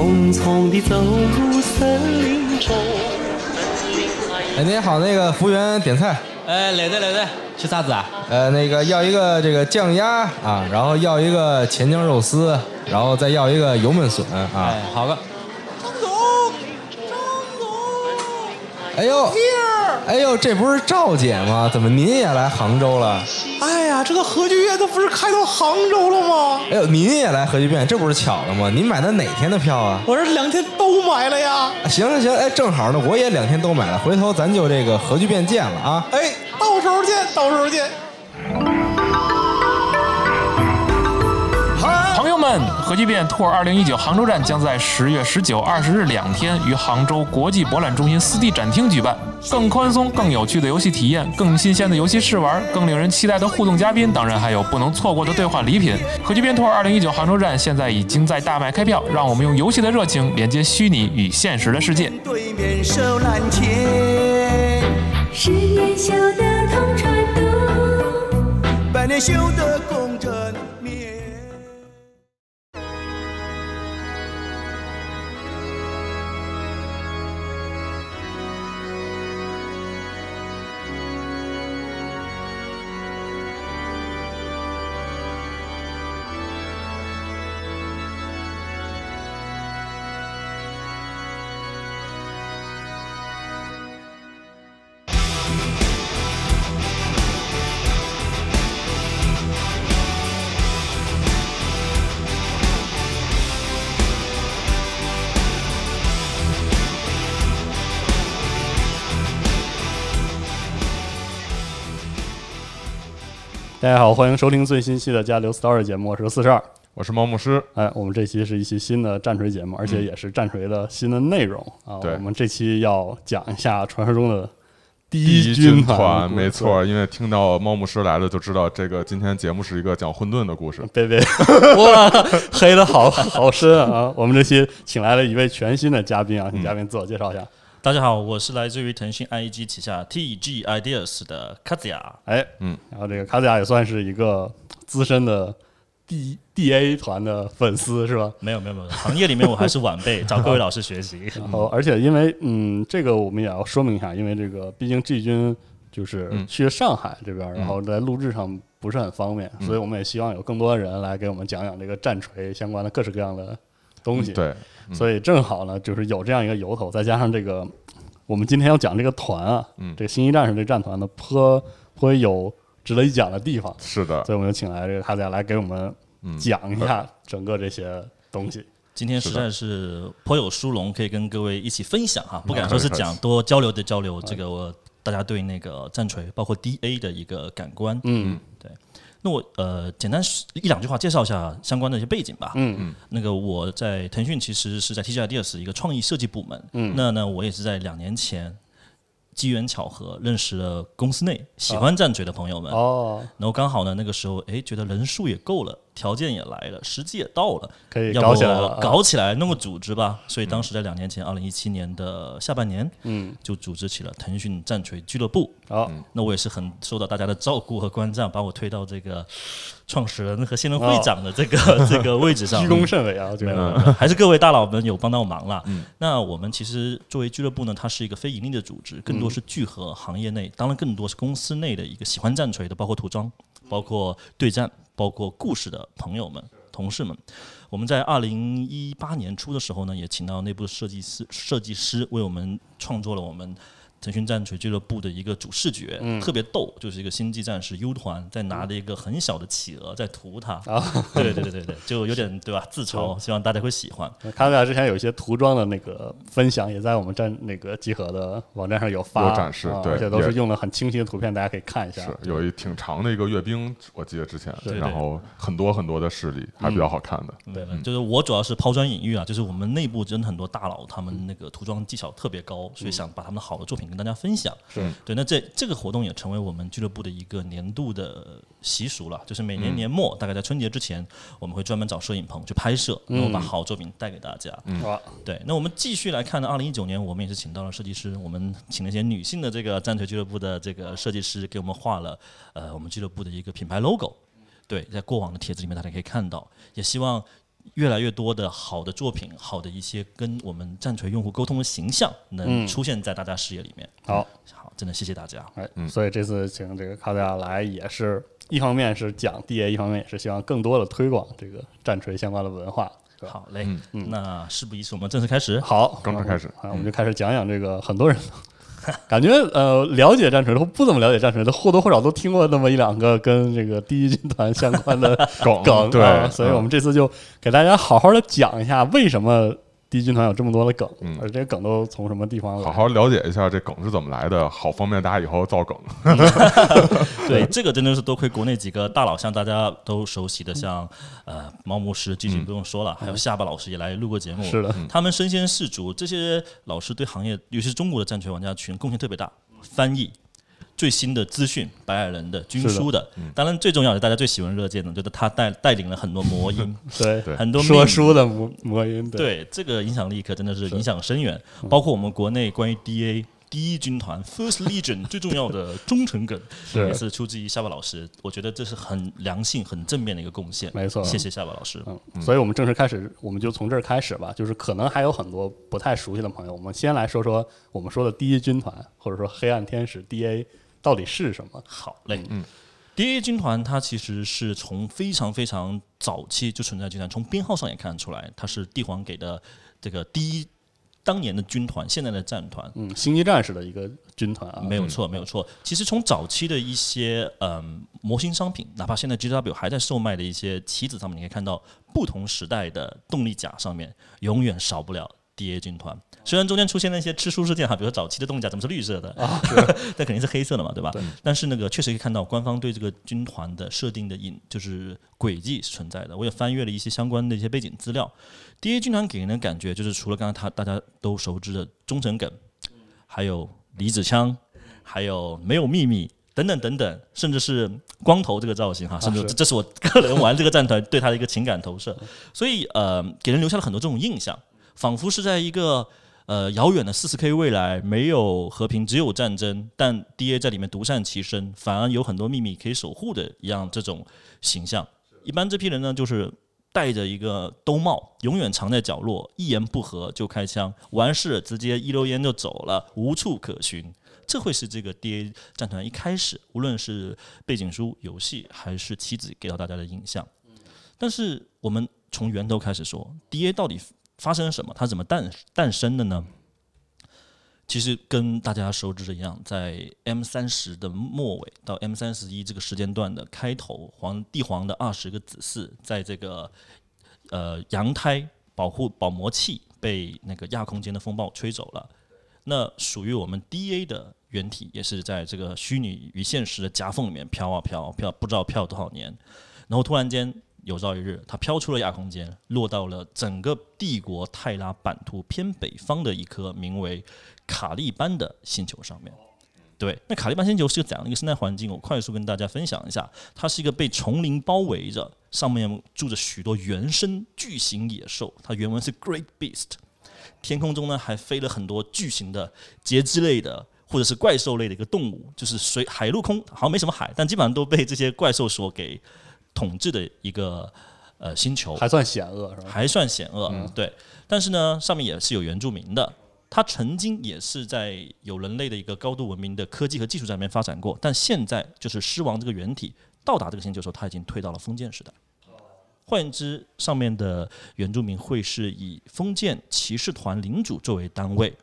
匆匆地走入森林中。哎，您好，那个服务员点菜。哎，来的来的，吃啥子啊？呃，那个要一个这个酱鸭啊，然后要一个钱江肉丝，然后再要一个油焖笋啊。哎，好个。哎呦，哎呦，这不是赵姐吗？怎么您也来杭州了？哎呀，这个核聚变它不是开到杭州了吗？哎呦，您也来核聚变，这不是巧了吗？您买的哪天的票啊？我这两天都买了呀。行行行，哎，正好呢，我也两天都买了，回头咱就这个核聚变见了啊。哎，到时候见，到时候见。们，核聚变 Tour 二零一九杭州站将在十月十九、二十日两天于杭州国际博览中心四 D 展厅举办。更宽松、更有趣的游戏体验，更新鲜的游戏试玩，更令人期待的互动嘉宾，当然还有不能错过的兑换礼品。核聚变 Tour 二零一九杭州站现在已经在大卖开票，让我们用游戏的热情连接虚拟与现实的世界。对面手拦牵，十年修得同船渡，百年修得大家好，欢迎收听最新期的《加流 Story》节目，我是四十二，我是猫牧师。哎，我们这期是一期新的战锤节目，而且也是战锤的新的内容啊。对我们这期要讲一下传说中的第第一军军团没错，因为听到猫牧师来了，就知道这个今天节目是一个讲混沌的故事。别别，哇，黑的好好深啊！我们这期请来了一位全新的嘉宾啊，请嘉宾自我介绍一下。大家好，我是来自于腾讯 IEG 旗下 TG Ideas 的卡子雅。哎，嗯，然后这个卡子雅也算是一个资深的 D D A 团的粉丝是吧？没有没有没有，行业里面我还是晚辈，找各位老师学习。然后，而且因为嗯，这个我们也要说明一下，因为这个毕竟 G 军就是嗯去上海这边，然后在录制上不是很方便，嗯所以我们也希望有更多的人来给我们讲讲这个战锤相关的各式各样的东西。，对，嗯所以正好呢，就是有这样一个由头，再加上这个我们今天要讲这个团啊，嗯。这个星际战士这战团呢，颇颇有值得一讲的地方，是的，所以我们就请来这个他家来给我们嗯，讲一下整个这些东西。今天实在是颇有殊荣，可以跟各位一起分享哈，不敢嗯说是讲多交流的交流，这个我大家对那个战锤包括 DA 的一个感官。嗯那我呃简单一两句话介绍一下相关的一些背景吧。嗯嗯。那个我在腾讯其实是在 TG Ideas 一个创意设计部门，嗯。那呢我也是在两年前机缘巧合认识了公司内喜欢战锤的朋友们，哦，然后刚好呢那个时候哎觉得人数也够了，条件也来了，时机也到了，可以搞起来了啊，搞起来弄个组织吧。所以当时在两年前，二零一七年的下半年嗯，就组织起了腾讯战锤俱乐部。好，那我也是很受到大家的照顾和关照，把我推到这个创始人和现任会长的这个、这个位置上。居功甚伟啊，没。还是各位大佬们有帮到忙啦。嗯那我们其实作为俱乐部呢，它是一个非盈利的组织，更多是聚合行业内，当然更多是公司内的一个喜欢战锤的，包括涂装、包括对战、包括故事的朋友们、同事们。我们在二零一八年初的时候呢，也请到内部设计师设计师为我们创作了我们。腾讯战锤俱乐部的一个主视觉，嗯特别逗，就是一个星际战士 U 团在拿着一个很小的企鹅在涂它，啊，对对对对对，就有点对吧？自嘲，希望大家会喜欢。卡维亚之前有一些涂装的那个分享，也在我们站那个集合的网站上有发有展示对啊而且都是用了很清晰的图片，大家可以看一下。是有一挺长的一个阅兵，我记得之前，然后很多很多的势力，还比较好看的。对，就是我主要是抛砖引玉啊，就是我们内部真的很多大佬，他们那个涂装技巧特别高，所以想把他们的好的作品跟大家分享。是对，那这这个活动也成为我们俱乐部的一个年度的习俗了，就是每嗯年年末，大概在春节之前，我们会专门找摄影棚去拍摄，然后把嗯好作品带给大家。嗯，对，那我们继续来看呢，二零一九年我们也是请到了设计师，我们请了一些女性的这个战锤俱乐部的这个设计师，给我们画了呃我们俱乐部的一个品牌 logo。对，在过往的帖子里面大家可以看到，也希望越来越多的好的作品，好的一些跟我们战锤用户沟通的形象，能嗯出现在大家视野里面。好，好，真的谢谢大家。哎，所以这次请这个卡德亚来，也是一方面是讲 DA，一方面也是希望更多的推广这个战锤相关的文化。好嘞，嗯那事不宜迟，我们正式开始。好，正式开始啊，我们就开始讲讲这个很多人 感觉呃了解战锤的或不怎么了解战锤的，或多或少都听过那么一两个跟这个第一军团相关的梗 梗，对。啊所以嗯我们这次就给大家好好的讲一下为什么第一军团有这么多的梗，嗯而这些梗都从什么地方来？好好了解一下这梗是怎么来的，好方便大家以后造梗。对，这个真的是多亏国内几个大佬，像大家都熟悉的，像呃毛牧师、剧情不用说了，还有下巴老师也来录过节目。是的，他们身先士卒，这些老师对行业，尤其是中国的战锤玩家群贡献特别大。翻译最新的资讯，白矮人的、军书的，当然最重要的，大家最喜闻乐见的，就是他带带领了很多魔音，对。对。很多说书的魔魔音，对。这个影响力可真的是影响深远，包括我们国内关于 DA 第一军团 First Legion 最重要的忠诚梗，也是出自于夏巴老师，我觉得这是很良性、很正面的一个贡献。没错。谢谢夏巴老师。嗯，所以我们正式开始，我们就从这儿开始吧。就是可能还有很多不太熟悉的朋友，我们先来说说我们说的第一军团，或者说黑暗天使 DA 到底是什么？好嘞，嗯。DA 军团它其实是从非常非常早期就存在军团，从编号上也看得出来，它是帝皇给的这个第一当年的军团，现在的战团。嗯，星际战士的一个军团啊，没有错，没有错。其实从早期的一些嗯模型商品，哪怕现在 GW 还在售卖的一些棋子上面，你可以看到不同时代的动力甲上面永远少不了 DA 军团。虽然中间出现了一些吃书事件哈，比如说早期的动力甲怎么是绿色的？啊，那肯定是黑色的嘛，对吧？但是那个确实可以看到官方对这个军团的设定的引就是轨迹是存在的。我也翻阅了一些相关的一些背景资料，DA 军团给人的感觉就是除了刚刚他大家都熟知的忠诚梗，还有离子枪，还有没有秘密等等等等，甚至是光头这个造型哈，甚至这这是我个人玩这个战团对他的一个情感投射，所以呃，给人留下了很多这种印象，仿佛是在一个呃遥远的四十 K 未来，没有和平，只有战争，但 DA 在里面独善其身，反而有很多秘密可以守护的一样这种形象。一般这批人呢，就是戴着一个兜帽，永远藏在角落，一言不合就开枪，完事直接一溜烟就走了，无处可寻。这会是这个 DA 战团一开始，无论是背景书、游戏还是棋子给到大家的印象。但是我们从源头开始说，DA 到底发生了什么？它怎么诞诞生的呢？其实跟大家熟知的一样，在 M 三十的末尾到 M 三十一这个时间段的开头，皇帝皇的二十个子嗣，在这个呃阳胎保护保膜器被那个亚空间的风暴吹走了。那属于我们 DA 的原体，也是在这个虚拟与现实的夹缝里面飘啊飘，飘不知道飘多少年，然后突然间有朝一日，它飘出了亚空间，落到了整个帝国泰拉版图偏北方的一颗名为卡利班的星球上面。对，那卡利班星球是个怎样的一个生态环境？我快速跟大家分享一下。它是一个被丛林包围着，上面住着许多原生巨型野兽，它原文是 Great Beast。天空中呢还飞了很多巨型的节肢类的或者是怪兽类的一个动物，就是水海陆空好像没什么海，但基本上都被这些怪兽所给统治的一个呃星球，还算险恶是吧？还算险恶，对。但是呢，上面也是有原住民的。它曾经也是在有人类的一个高度文明的科技和技术在那边发展过，但现在就是狮王这个原体到达这个星球的时候，它已经退到了封建时代。换言之，上面的原住民会是以封建骑士团领主作为单位，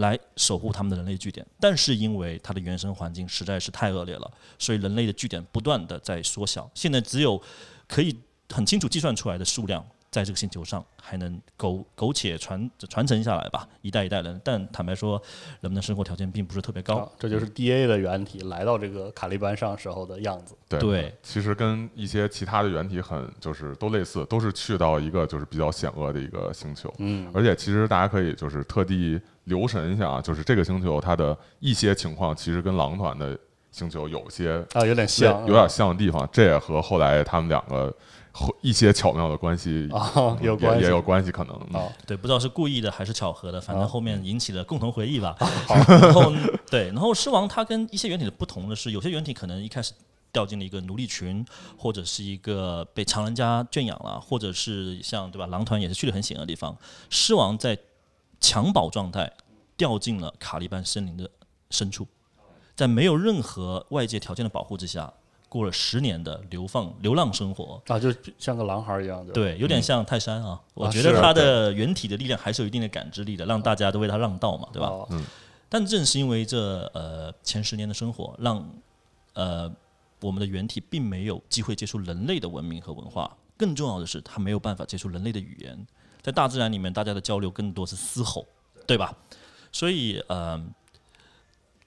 来守护他们的人类据点。但是因为它的原生环境实在是太恶劣了，所以人类的据点不断的在缩小。现在只有可以很清楚计算出来的数量，在这个星球上还能苟苟且传传承下来吧，一代一代人。但坦白说，人们的生活条件并不是特别高啊。这就是 DA 的原体来到这个卡利班上时候的样子。对对其实跟一些其他的原体很就是都类似，都是去到一个就是比较险恶的一个星球。嗯，而且其实大家可以就是特地留神一下啊，就是这个星球它的一些情况其实跟狼团的星球有些啊，有点像，有点像的地方，这也和后来他们两个和一些巧妙的关系啊有也关系也有关系，可能。对，不知道是故意的还是巧合的，反正啊后面引起了共同回忆吧。然后对，然后狮王它跟一些原体的不同的是，有些原体可能一开始掉进了一个奴隶群，或者是一个被常人家圈养了，或者是像对吧，狼团也是去了很险恶的地方。狮王在襁褓状态掉进了卡利班森林的深处，在没有任何外界条件的保护之下，过了十年的流放流浪生活。啊，就像个狼孩一样，对吧？对，有点像泰山啊。我觉得他的原体的力量还是有一定的感知力的，让大家都为他让道嘛，对吧？嗯但正是因为这呃前十年的生活，让呃我们的原体并没有机会接触人类的文明和文化。更重要的是，他没有办法接触人类的语言。在大自然里面，大家的交流更多是嘶吼，对吧？所以呃，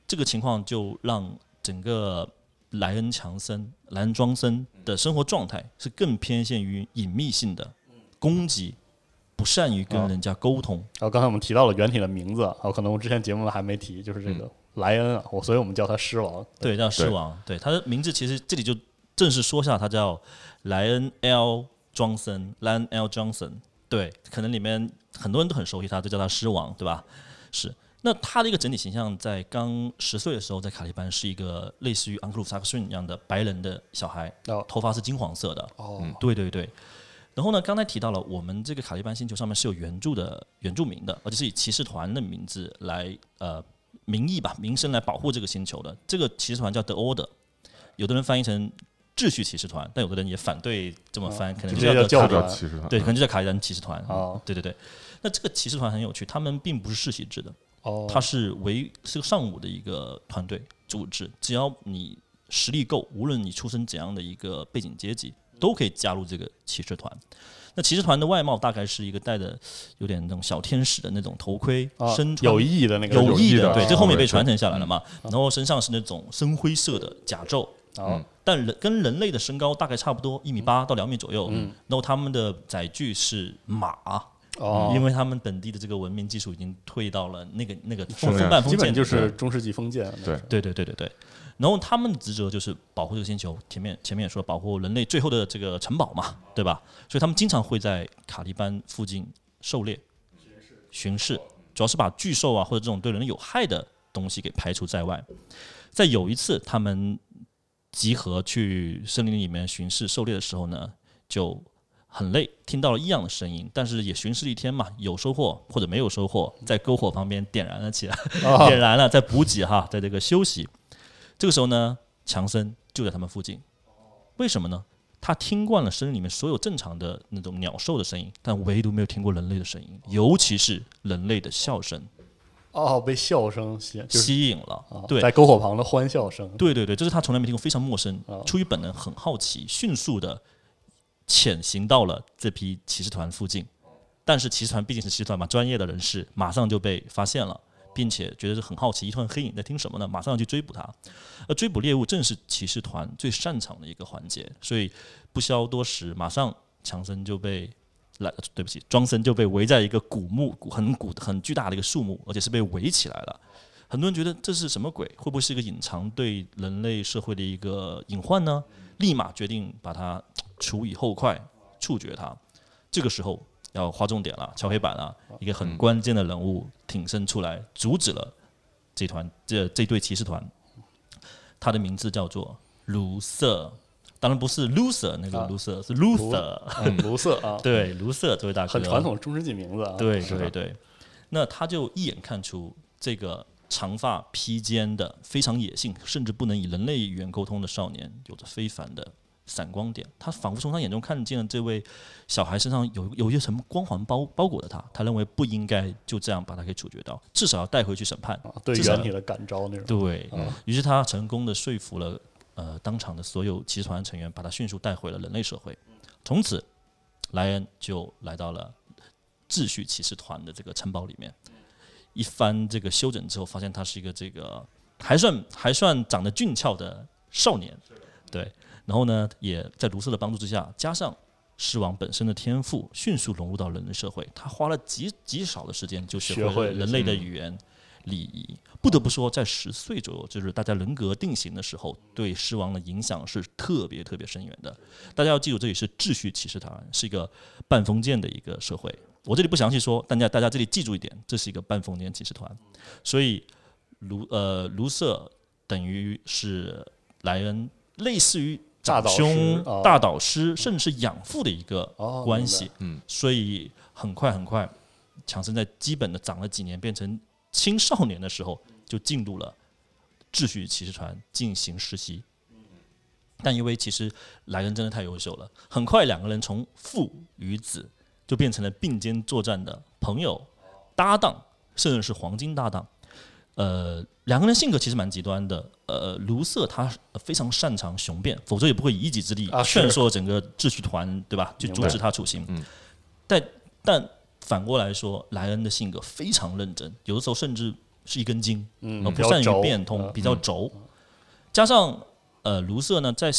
这个情况就让整个莱恩强森、莱恩庄森的生活状态是更偏向于隐秘性的攻击，不善于跟人家沟通。然后刚才我们提到了原体的名字，啊，可能我之前节目还没提，就是这个莱恩啊，我所以我们叫他狮王。对，叫狮王。对，他的名字其实这里就正式说下，他叫莱恩 L. Johnson，莱恩 L. Johnson。对，可能里面很多人都很熟悉他，就叫他狮王，对吧？是。那他的一个整体形象，在刚十岁的时候，在卡利班是一个类似于昂克鲁萨克逊一样的白人的小孩，哦头发是金黄色的。哦，对对对。然后呢，刚才提到了，我们这个卡利班星球上面是有原著的原住民的，而且是以骑士团的名字来呃名义吧名声来保护这个星球的。这个骑士团叫 The Order，有的人翻译成秩序骑士团，但有的人也反对这么翻，可能就叫叫卡教团骑士团对，可能就叫卡利班骑士团。哦对对对。那这个骑士团很有趣，他们并不是世袭制的，哦，它是为是个上午的一个团队组织，只要你实力够，无论你出身怎样的一个背景阶级，都可以加入这个骑士团。那骑士团的外貌大概是一个戴着有点那种小天使的那种头盔，啊身穿有意义的那个有意的，对，啊这后面被传承下来了嘛。然后身上是那种深灰色的甲胄，啊但人跟人类的身高大概差不多，一米八到两米左右。嗯然后他们的载具是马。哦，因为他们本地的这个文明技术已经退到了那个那个是风风半封基本建，就是中世纪封建。对对对对对对。然后他们的职责就是保护这个星球，前面前面也说了，保护人类最后的这个城堡嘛，对吧？所以他们经常会在卡利班附近狩猎、巡视，主要是把巨兽啊或者这种对人类有害的东西给排除在外。在有一次他们集合去森林里面巡视狩猎的时候呢，就很累，听到了异样的声音，但是也巡视了一天嘛，有收获或者没有收获，在篝火旁边点燃了起来，啊 点燃了，在补给哈，在这个休息。这个时候呢，强森就在他们附近。为什么呢？他听惯了森林里面所有正常的那种鸟兽的声音，但唯独没有听过人类的声音，尤其是人类的笑声，哦，被笑声吸引，就是吸引了。啊对，在篝火旁的欢笑声。对对对，这是他从来没听过，非常陌生哦。出于本能，很好奇，迅速的潜行到了这批骑士团附近。但是骑士团毕竟是骑士团嘛，专业的人士马上就被发现了，并且觉得是很好奇，一团黑影在听什么呢？马上要去追捕他。而追捕猎物正是骑士团最擅长的一个环节，所以不消多时，马上强森就被。来，对不起，庄森就被围在一个古墓，很古很巨大的一个树木，而且是被围起来了。很多人觉得这是什么鬼？会不会是一个隐藏对人类社会的一个隐患呢？立马决定把它处以后快，处决他。这个时候要划重点了，敲黑板了，一个很关键的人物挺身出来，阻止了这团这这对骑士团。他的名字叫做卢瑟，当然不是 loser 那个啊卢瑟，是 Luther。嗯卢瑟啊，对，卢瑟这位大哥，很传统中世纪名字啊。对对对，那他就一眼看出这个长发披肩的、非常野性，甚至不能以人类语言沟通的少年，有着非凡的闪光点。他仿佛从他眼中看见了这位小孩身上有有一层光环包包裹着他，他认为不应该就这样把他给处决掉，至少要带回去审判。啊，对原体的感召那种。对嗯于是，他成功的说服了呃当场的所有骑士团成员，把他迅速带回了人类社会。从此，莱恩就来到了秩序骑士团的这个城堡里面。一番这个休整之后，发现他是一个这个还算还算长得俊俏的少年，对。然后呢，也在卢瑟的帮助之下，加上狮王本身的天赋，迅速融入到人类社会。他花了极极少的时间就学会了人类的语言、礼仪。不得不说，在十岁左右，就是大家人格定型的时候，对狮王的影响是特别特别深远的。大家要记住，这里是秩序骑士团，是一个半封建的一个社会。我这里不详细说，大家大家这里记住一点，这是一个半封建骑士团。所以卢呃卢瑟等于是莱恩类似于长大导师兄、哦大导师，甚至是养父的一个哦关系。嗯，所以很快很快，强森在基本的长了几年，变成青少年的时候，就进入了秩序骑士团进行实习。但因为其实莱恩真的太优秀了，很快两个人从父与子就变成了并肩作战的朋友、搭档，甚至是黄金搭档。呃，两个人性格其实蛮极端的。呃，卢瑟他非常擅长雄辩，否则也不会以一己之力劝说整个秩序团，对吧？去阻止他处刑。嗯但但反过来说，莱恩的性格非常认真，有的时候甚至是一根筋，不善于变通，嗯比较轴。加上呃，卢瑟呢，在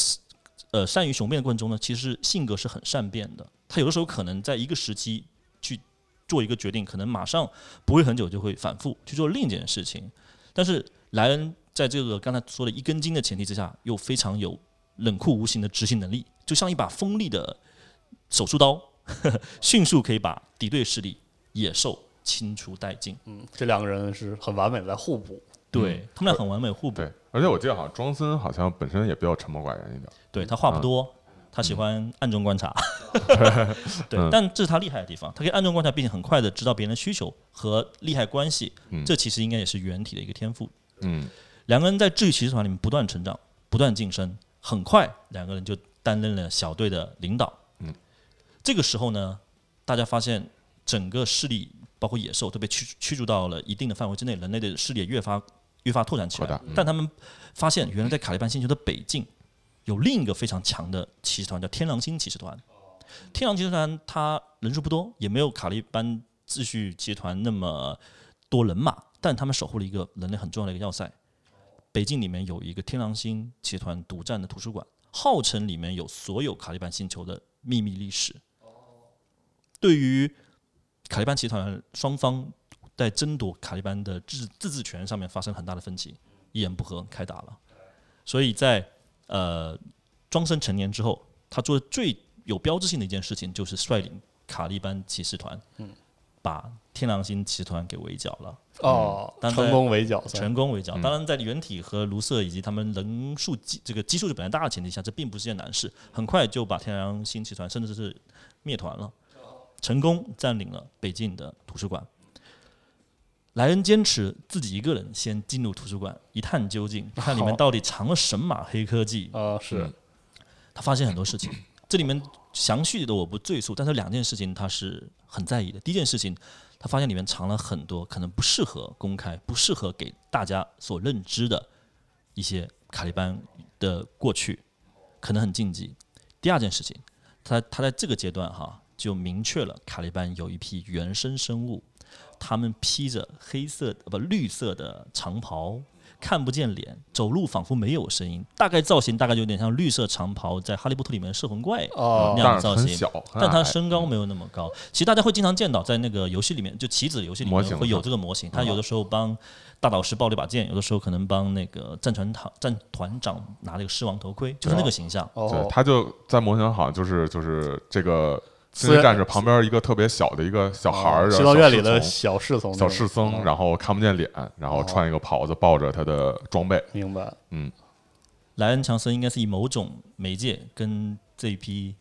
呃善于雄辩的过程中呢，其实性格是很善变的。他有的时候可能在一个时期去做一个决定，可能马上不会很久就会反复去做另一件事情。但是莱恩在这个刚才说的一根筋的前提之下，又非常有冷酷无情的执行能力，就像一把锋利的手术刀，迅速可以把敌对势力野兽清除殆尽。嗯，这两个人是很完美的在互补。对他们俩很完美互补。对，而且我记得好像庄森好像本身也比较沉默寡言一点。对他话不多，他喜欢暗中观察。对嗯，但这是他厉害的地方，他可以暗中观察，并且很快的知道别人的需求和利害关系。嗯这其实应该也是原体的一个天赋。嗯两个人在治愈骑士团里面不断成长，不断晋升，很快两个人就担任了小队的领导。嗯，这个时候呢，大家发现整个势力，包括野兽，都被驱驱逐到了一定的范围之内，人类的势力也越发越发拓展起来嗯。但他们发现，原来在卡利班星球的北境有另一个非常强的骑士团，叫天狼星骑士团。天狼骑士团它人数不多，也没有卡利班秩序集团那么多人马，但他们守护了一个人类很重要的一个要塞。北境里面有一个天狼星集团独占的图书馆，号称里面有所有卡利班星球的秘密历史。对于卡利班集团双方在争夺卡利班的自自治权上面发生很大的分歧，一言不合开打了。所以在呃庄生成年之后，他做的最有标志性的一件事情就是率领卡利班骑士团，把天狼星骑士团给围剿了。哦，成功围剿，成功围剿。嗯当然，在原体和卢瑟以及他们人数基这个基数就本来大的前提下，这并不是件难事，很快就把天狼星骑团甚至是灭团了，成功占领了北境的图书馆。莱恩坚持自己一个人先进入图书馆一探究竟，看里面到底藏了神马黑科技。啊，是他发现很多事情，这里面详细的我不赘述，但是两件事情他是很在意的。第一件事情，他发现里面藏了很多可能不适合公开、不适合给大家所认知的一些卡利班的过去，可能很禁忌。第二件事情，他他在这个阶段哈就明确了卡利班有一批原生生物，他们披着黑色呃不绿色的长袍，看不见脸，走路仿佛没有声音，大概造型大概就有点像绿色长袍在《哈利波特》里面的摄魂怪哦那样的造型，但是很小，很但它矮身高没有那么高。其实大家会经常见到在那个游戏里面，就棋子游戏里面会有这个模型，他有的时候帮大导师抱了一把剑，有的时候可能帮那个战船长战团长拿了一个狮王头盔，就是那个形象。对，哦，他就在模型上好像就是就是这个星际战士旁边一个特别小的一个小孩儿，修道院里的小侍从小侍僧，然后后看不见脸，然后穿一个袍子，抱着他的装备。明白，嗯莱恩强森应该是以某种媒介跟这一批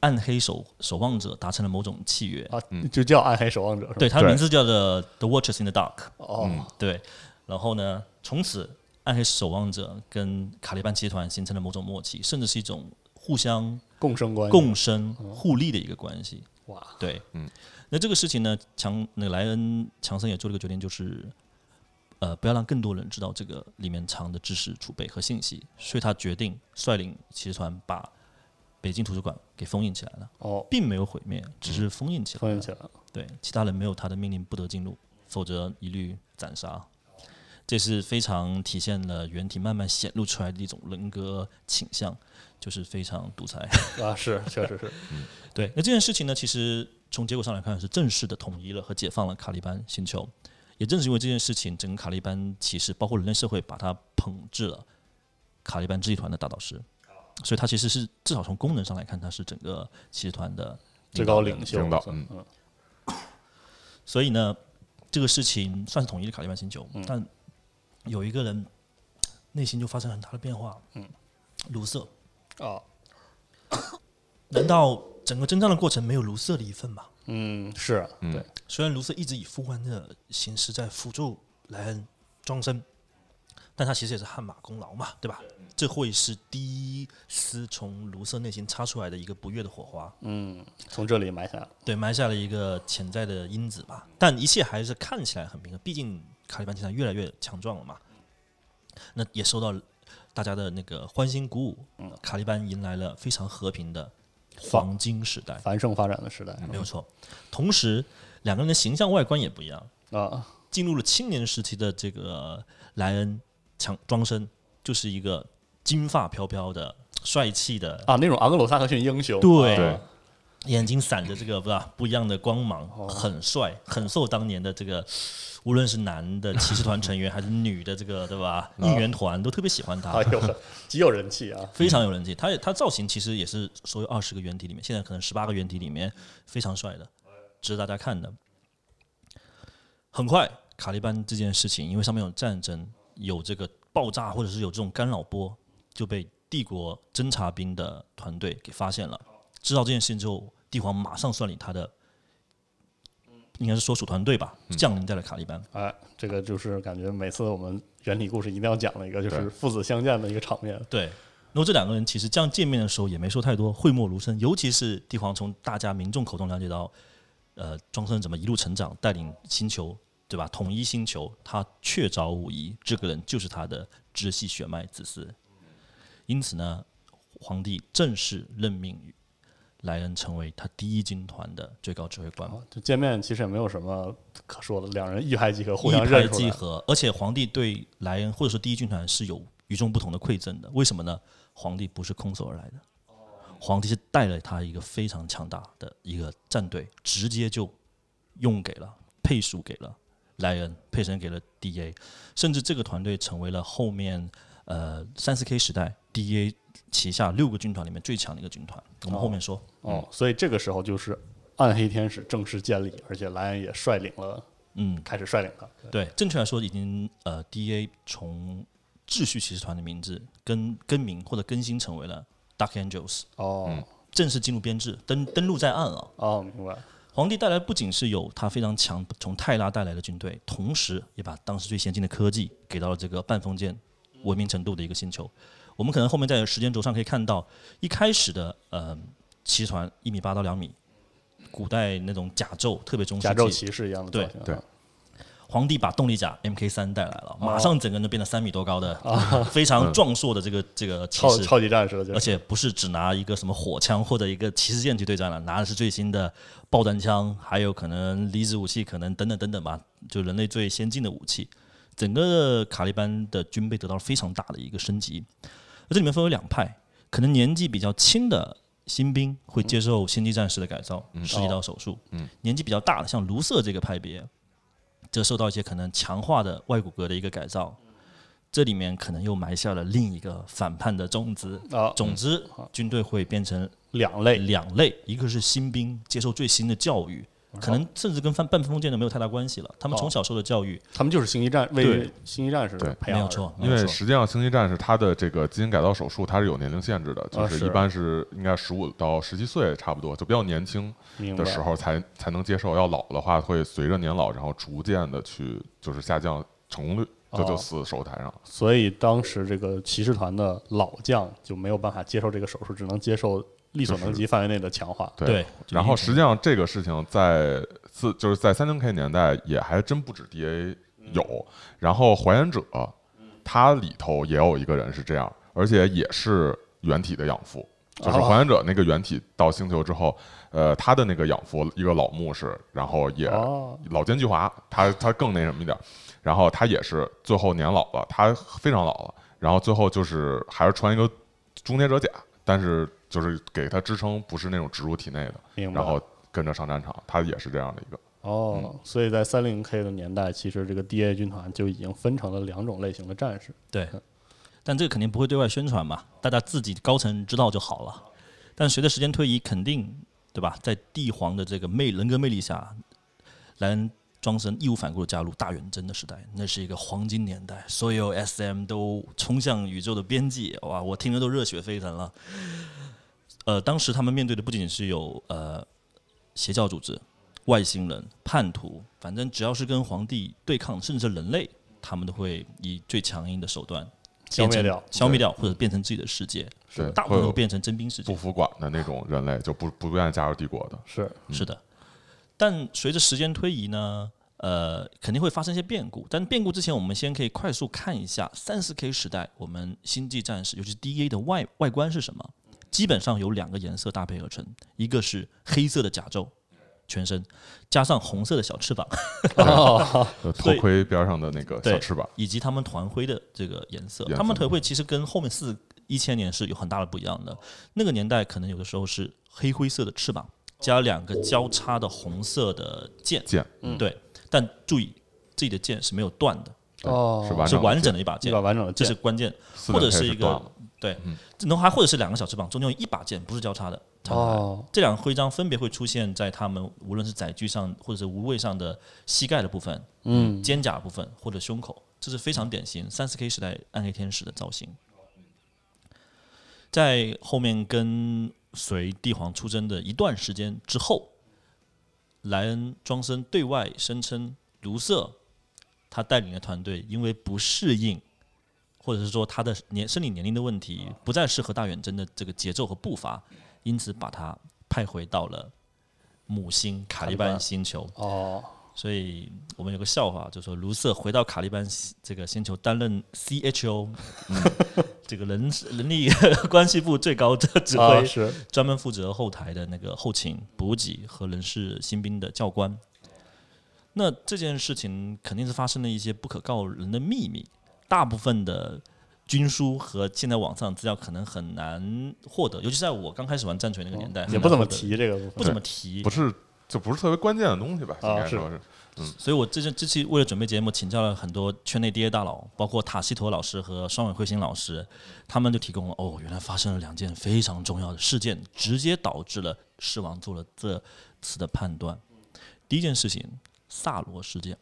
暗黑守守望者达成了某种契约。啊，就叫暗黑守望者是吧？对，他的名字叫做 The Watchers in the Dark。哦，对，然后呢，从此暗黑守望者跟卡利班集团形成了某种默契，甚至是一种互相共生关系，共生互利的一个关系。哇，对，嗯，那这个事情呢，强那个莱恩强森也做了一个决定，就是呃，不要让更多人知道这个里面藏的知识储备和信息，所以他决定率领骑士团把北京图书馆给封印起来了，哦，并没有毁灭，只是封印起来了。封印起来了，对，其他人没有他的命令不得进入，否则一律斩杀。这是非常体现了原体慢慢显露出来的一种人格倾向，就是非常独裁。啊，是，确实是，对，那这件事情呢，其实从结果上来看是正式的统一了和解放了卡利班星球。也正是因为这件事情，整个卡利班其实，包括人类社会，把它捧至了卡利班治理团的大导师，所以他其实是至少从功能上来看，他是整个骑士团的最高领袖领导嗯嗯，所以呢，这个事情算是统一了卡利班星球，嗯但有一个人内心就发生很大的变化。嗯，卢瑟，啊，难道整个征战的过程没有卢瑟的一份吗？嗯，是对，虽然卢瑟一直以副官的形式在辅助莱恩庄生，但他其实也是汗马功劳嘛，对吧？这会是第一丝从卢瑟内心擦出来的一个不悦的火花，嗯，从这里埋下了，对，埋下了一个潜在的因子吧。但一切还是看起来很平衡，毕竟卡利班集团越来越强壮了嘛。那也受到大家的那个欢欣鼓舞，卡利班迎来了非常和平的黄金时代，繁盛发展的时代。没有错。同时，两个人的形象外观也不一样。啊，进入了青年时期的这个莱恩强庄生，就是一个金发飘飘的、帅气的啊，那种昂格鲁萨克逊英雄，对。对眼睛闪着这个不不一样的光芒，很帅，很受当年的这个无论是男的骑士团成员还是女的这个对吧应援团都特别喜欢他极有人气啊，非常有人气。他也他造型其实也是所有二十个原体里面，现在可能十八个原体里面非常帅的，值得大家看的。很快，卡利班这件事情，因为上面有战争，有这个爆炸或者是有这种干扰波，就被帝国侦察兵的团队给发现了。知道这件事情之后，帝皇马上率领他的，应该是所属团队吧，降临在了卡利班。哎，这个就是感觉每次我们原理故事一定要讲的一个，就是父子相见的一个场面。对，然后这两个人其实这样见面的时候也没说太多，讳莫如深。尤其是帝皇从大家民众口中了解到，呃，庄生怎么一路成长，带领星球，对吧？统一星球，他确凿无疑，这个人就是他的直系血脉子嗣。因此呢，皇帝正式任命莱恩成为他第一军团的最高指挥官。啊，就见面其实也没有什么可说的，两人一拍即合，互相一拍认出来。即合，而且皇帝对莱恩或者说第一军团是有与众不同的馈赠的。为什么呢？皇帝不是空手而来的，皇帝是带了他一个非常强大的一个战队，直接就用给了配属给了莱恩，配神给了 DA，甚至这个团队成为了后面呃三四 K 时代 DA 旗下六个军团里面最强的一个军团。我们后面说。哦，所以这个时候就是暗黑天使正式建立，而且莱恩也率领了，嗯，开始率领了。对，正确来说，已经呃，D.A. 从秩序骑士团的名字更更名或者更新成为了 Dark Angels，哦正式进入编制，登登陆在岸了。哦，明白。皇帝带来不仅是有他非常强从泰拉带来的军队，同时也把当时最先进的科技给到了这个半封建文明程度的一个星球。我们可能后面在时间轴上可以看到，一开始的呃骑士团一米八到两米，古代那种甲胄特别中世纪，甲胄骑士一样的。对啊皇帝把动力甲 MK 三带来了，哦马上整个人就变得三米多高的，非常壮硕的这个这个骑士，超超级战士了，而且不是只拿一个什么火枪或者一个骑士剑去对战了，拿的是最新的爆弹枪，还有可能离子武器，可能等等等等吧，就人类最先进的武器。整个卡利班的军备得到了非常大的一个升级，而这里面分为两派，可能年纪比较轻的新兵会接受星际战士的改造，十几刀手术，嗯。年纪比较大的，像卢瑟这个派别，则受到一些可能强化的外骨骼的一个改造。这里面可能又埋下了另一个反叛的种子。啊，总之，军队会变成两类。两类，一个是新兵接受最新的教育，可能甚至跟半半封建的没有太大关系了。他们从小受的教育，他们就是星际战为对星际战士对培养的没有错，因为。实际上星际战士他的这个基因改造手术它是有年龄限制的，啊就是一般是应该十五到十七岁差不多，就比较年轻的时候才才能接受。要老的话会随着年老，然后逐渐的去就是下降成功率，就就哦死手术台上。所以当时这个骑士团的老将就没有办法接受这个手术，只能接受力所能及范围内的强化。对就然后实际上这个事情在四就是在三零 K 年代也还真不止 DA 有，然后还原者它里头也有一个人是这样，而且也是原体的养父。就是哦。还原者那个原体到星球之后，呃，他的那个养父一个老牧师，然后也哦。老奸巨猾，他他更那什么一点儿，然后他也是最后年老了，他非常老了，然后最后就是还是穿一个终结者甲，但是就是给他支撑不是那种植入体内的，明白然后跟着上战场，他也是这样的一个。哦，所以在三零 K 的年代，其实这个 DA 军团就已经分成了两种类型的战士。对，但这个肯定不会对外宣传嘛，大家自己高层知道就好了。但随着时间推移，肯定对吧？在帝皇的这个魅人格魅力下，莱恩庄庄森义无反顾的加入大远征的时代，那是一个黄金年代，所有 SM 都冲向宇宙的边际，哇，我听着都热血沸腾了。呃，当时他们面对的不仅是有呃邪教组织、外星人、叛徒，反正只要是跟皇帝对抗，甚至是人类，他们都会以最强硬的手段消灭掉消灭掉或者变成自己的世界，是，大部分都变成征兵世界不。服管的那种人类，就不不愿意加入帝国的。是是的，但随着时间推移呢，呃，肯定会发生一些变故。但变故之前，我们先可以快速看一下三四 K 时代我们星际战士，尤其是 DA 的外外观是什么。基本上由两个颜色搭配而成，一个是黑色的甲胄，全身加上红色的小翅膀，头盔边上的那个小翅膀，以及他们团徽的这个颜色。颜色他们团徽其实跟后面四一千年是有很大的不一样的。那个年代可能有的时候是黑灰色的翅膀，加两个交叉的红色的剑。剑嗯，对。但注意，自己的剑是没有断的，哦是完整的的一把剑一把，完整的剑这是关键。或者是一个对嗯，然后还或者是两个小翅膀，中间有一把剑，不是交叉的。哦，这两个徽章分别会出现在他们无论是载具上或者是无畏上的膝盖的部分、嗯，肩胛部分或者胸口，这是非常典型三四 K 时代暗黑天使的造型。在后面跟随帝皇出征的一段时间之后，莱恩庄森对外声称，卢瑟他带领的团队因为不适应，或者是说他的年生理年龄的问题，不再适合大远征的这个节奏和步伐，因此把他派回到了母星卡利班星球。哦，所以我们有个笑话，就说卢瑟回到卡利班西这个星球担任 CHO，嗯、这个人人力 关系部最高的指挥，啊是。专门负责后台的那个后勤、补给和人事新兵的教官。那这件事情肯定是发生了一些不可告人的秘密，大部分的军书和现在网上资料可能很难获得，尤其在我刚开始玩战锤那个年代，哦也不怎么提这个，不怎么提不。是就不是特别关键的东西吧？啊是应该说是所以我这这这期为了准备节目，请教了很多圈内 DA 大佬，包括塔西佗老师和双尾彗星老师，他们就提供了哦，原来发生了两件非常重要的事件，直接导致了狮王做了这次的判断。第一件事情，萨罗事件。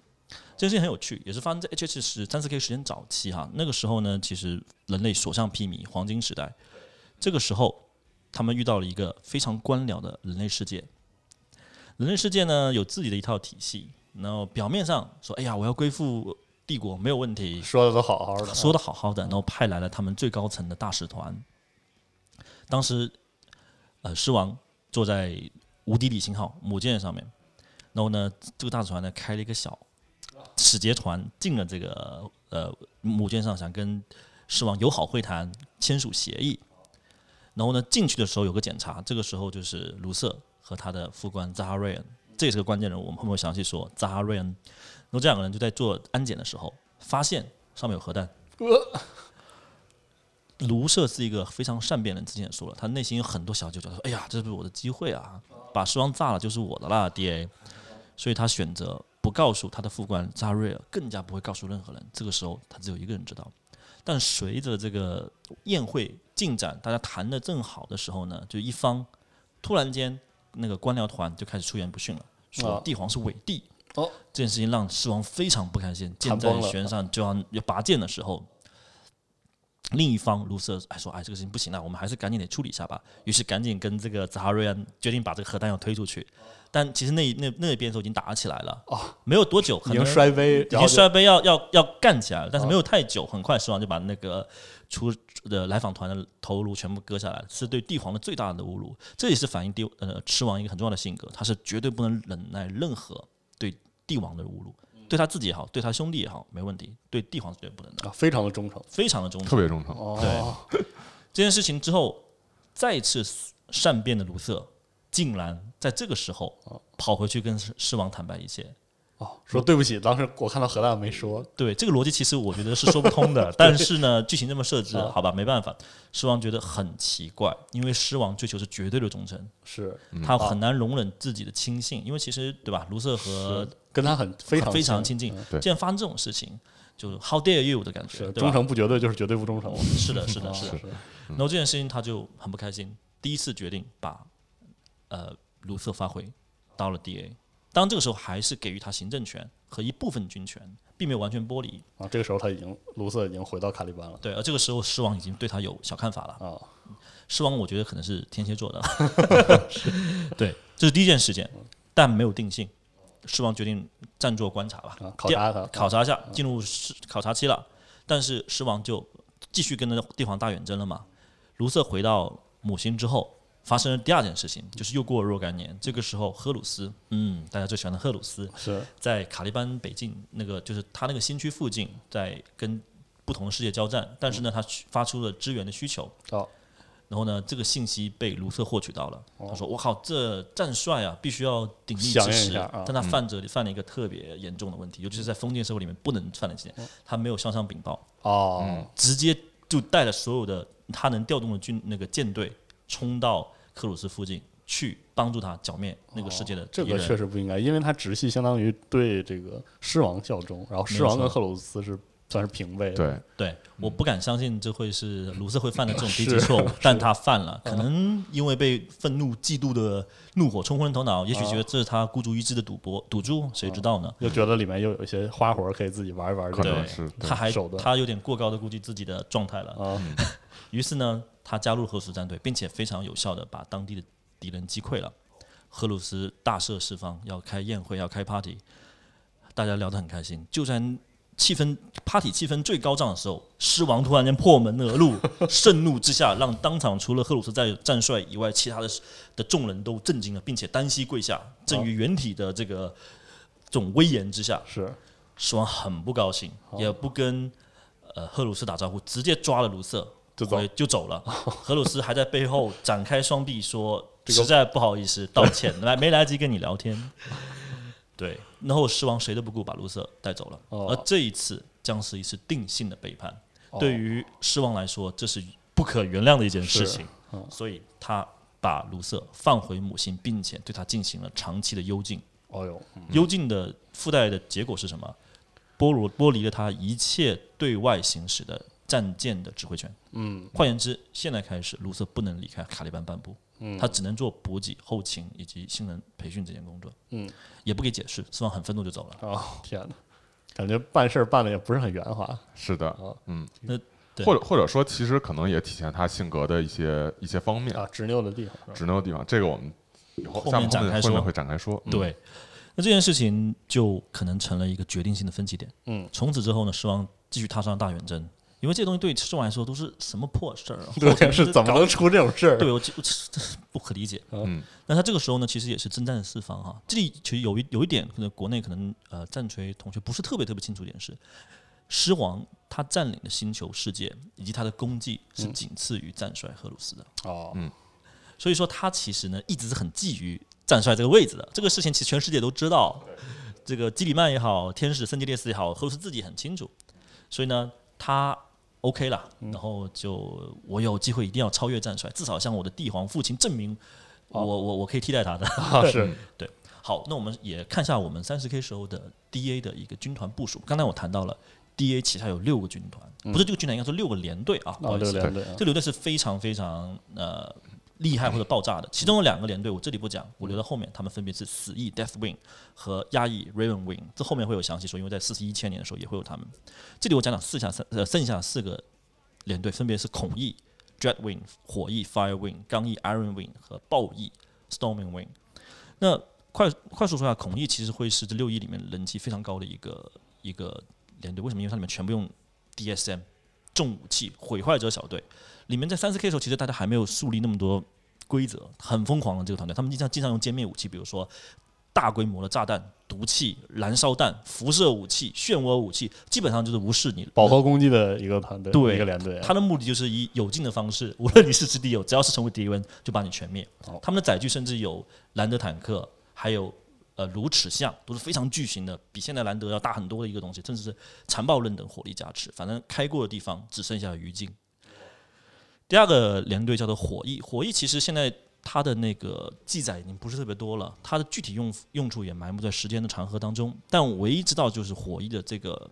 这件事情很有趣，也是发生在 HH 十三四 K 时间早期哈。那个时候呢，其实人类所向披靡，黄金时代。这个时候，他们遇到了一个非常官僚的人类世界。人类世界呢有自己的一套体系，然后表面上说：“哎呀，我要归附帝国，没有问题。”说的都好好的，说的好好的，然后派来了他们最高层的大使团。当时，呃，狮王坐在无敌李星号母舰上面，然后呢，这个大使团呢开了一个小使节团进了这个呃母舰上，想跟狮王友好会谈，签署协议。然后呢，进去的时候有个检查，这个时候就是卢瑟和他的副官扎哈瑞恩，这也是个关键人物，我们后面会详细说扎哈瑞恩。然后这两个人就在做安检的时候，发现上面有核弹。卢瑟是一个非常善变的人，之前也说了，他内心有很多小九九，说：“哎呀，这是我的机会啊，把狮王炸了就是我的啦，DA。”所以他选择不告诉他的副官扎瑞尔，更加不会告诉任何人。这个时候，他只有一个人知道。但随着这个宴会进展，大家谈的正好的时候呢，就一方突然间那个官僚团就开始出言不逊了，说啊帝皇是伪帝。哦，这件事情让狮王非常不开心，箭在弦上就要要拔剑的时候，另一方卢瑟还说哎这个事情不行了，我们还是赶紧得处理一下吧。于是赶紧跟这个扎哈瑞安决定把这个核弹要推出去。但其实那那那边的时候已经打起来了，哦，没有多久，可能摔杯，已经然后摔杯要要要干起来了，但是没有太久，很快狮王就把那个出的来访团的头颅全部割下来，是对帝皇的最大的侮辱。这也是反映帝呃狮王一个很重要的性格，他是绝对不能忍耐任何对帝王的侮辱，对他自己也好，对他兄弟也好，没问题，对帝皇是绝对不能的，啊非常的忠诚，非常的忠诚特。别忠诚。哦，这件事情之后，再次善变的卢瑟，竟然在这个时候跑回去跟狮狮王坦白一切。哦，说对不起，当时我看到核弹没说，对这个逻辑，其实我觉得是说不通的。但是呢，剧情这么设置，啊好吧，没办法。狮王觉得很奇怪，因为狮王追求是绝对的忠诚，是他很难容忍自己的亲信，因为其实对吧，卢瑟和跟他很非常非常亲。近。嗯，对。既然发生这种事情，就 How dare you 的感觉，忠诚不绝对就是绝对不忠诚，是的，是的，是的。是。然后这件事情他就很不开心，第一次决定把呃卢瑟发回到了 DA，当然这个时候还是给予他行政权和一部分军权，并没有完全剥离。啊，这个时候他已经卢瑟已经回到卡利班了。对，而这个时候狮王已经对他有小看法了。啊，狮王我觉得可能是天蝎座的，对，这是第一件事件，但没有定性。狮王决定暂作观察吧，啊考察他考察一下，进入狮考察期了。但是狮王就继续跟着帝皇大远征了嘛。卢瑟回到母星之后，发生了第二件事情，就是又过了若干年，这个时候赫鲁斯，嗯，大家最喜欢的赫鲁斯，是在卡利班北境那个就是他那个新区附近，在跟不同的世界交战，但是呢，他发出了支援的需求。哦，然后呢，这个信息被卢瑟获取到了。他说：“我靠，这战帅啊，必须要鼎力支持。但他犯着犯了一个特别严重的问题，尤其是在封建社会里面不能犯的这件，他没有向上禀报，哦，直接就带着所有的他能调动的军那个舰队冲到克鲁斯附近去帮助他剿灭那个世界的哦这个。确实不应该，因为他直系相当于对这个狮王效忠，然后狮王跟赫鲁斯是算是平辈，，对，对，我不敢相信这会是卢瑟会犯的这种低级错误，但他犯了，可能因为被愤怒、嫉妒的怒火冲昏了头脑，也许觉得这是他孤注一掷的赌博赌注，谁知道呢？又觉得里面又有一些花活可以自己玩一玩，可能对是他还他有点过高的估计自己的状态了。啊，于是呢，他加入赫鲁斯战队，并且非常有效的把当地的敌人击溃了。赫鲁斯大赦四方，要开宴会，要开 party，大家聊得很开心。就在气氛 party 气氛最高涨的时候，狮王突然间破门而入，盛怒之下，让当场除了赫鲁斯在战帅以外，其他的的众人都震惊了，并且单膝跪下，赠于原体的这个这种威严之下，是狮王很不高兴，也不跟呃赫鲁斯打招呼，直接抓了卢瑟就走就走了。赫鲁斯还在背后展开双臂说：“实在不好意思，道歉，来没来得及跟你聊天。”对，然后狮王谁都不顾，把卢瑟带走了。哦而这一次将是一次定性的背叛，哦对于狮王来说，这是不可原谅的一件事情。嗯所以他把卢瑟放回母星，并且对他进行了长期的幽禁。哦哟，嗯幽禁的附带的结果是什么？剥夺剥离了他一切对外行使的战舰的指挥权。嗯换言之，现在开始，卢瑟不能离开卡利班半步，嗯，他只能做补给、后勤以及新人培训这件工作。嗯，也不给解释，狮王很愤怒就走了。哦天哪，感觉办事儿办的也不是很圆滑，是的哦，嗯，那或者或者说，其实可能也体现他性格的一些一些方面，啊，执拗的地方？执拗的地方。这个我们以后后面面展开说后面会展开说。嗯，对，那这件事情就可能成了一个决定性的分歧点。嗯，从此之后呢，狮王继续踏上大远征，因为这东西对狮王来说都是什么破事儿啊？对是怎么能出这种事儿？对我就我这 不可理解。嗯，那他这个时候呢，其实也是征战四方哈。这里其实有一有一点，可能国内可能呃战锤同学不是特别特别清楚一点是，狮王他占领的星球世界以及他的功绩是仅次于战帅荷鲁斯的，哦，嗯所以说他其实呢一直是很觊觎战帅这个位置的。这个事情其实全世界都知道，这个基里曼也好，天使圣吉列斯也好，赫鲁斯自己很清楚，所以呢他。OK 了，然后就我有机会一定要超越战帅，至少向我的帝皇父亲证明我我我可以替代他的。啊 是对，好，那我们也看一下我们三十 K 时候的 DA 的一个军团部署。刚才我谈到了 DA 旗下有六个军团，不是这个军团，应该是六个连队啊。不好哦，意思，这个连队啊这个连队是非常非常呃厉害或者爆炸的。其中有两个连队，我这里不讲，我留到后面，他们分别是死翼 Death Wing 和压抑 Raven Wing。这后面会有详细说，因为在四十一千年的时候也会有他们。这里我讲讲四下三呃剩下四个连队，分别是孔翼 Dread Wing、火翼 Fire Wing、刚翼 Iron Wing 和暴翼 Storming Wing。那快快速说一下，孔翼其实会是这六翼里面人气非常高的一个一个连队。为什么？因为它里面全部用 DSM 重武器毁坏者小队。里面在三四 K 的时候，其实大家还没有树立那么多规则，很疯狂的这个团队，他们经常经常用歼灭武器，比如说大规模的炸弹、毒气、燃烧弹、辐射武器、漩涡武器，基本上就是无视你饱和攻击的一个团队，对一个连队啊，他的目的就是以有尽的方式，无论你是支敌友，只要是成为敌人，就把你全灭。哦他们的载具甚至有兰德坦克，还有呃卢齿象，都是非常巨型的，比现在兰德要大很多的一个东西，甚至是残暴刃等火力加持。反正开过的地方只剩下余烬。第二个连队叫做火翼，火翼其实现在它的那个记载已经不是特别多了，它的具体用用处也埋没在时间的长河当中。但唯一知道就是火翼的这个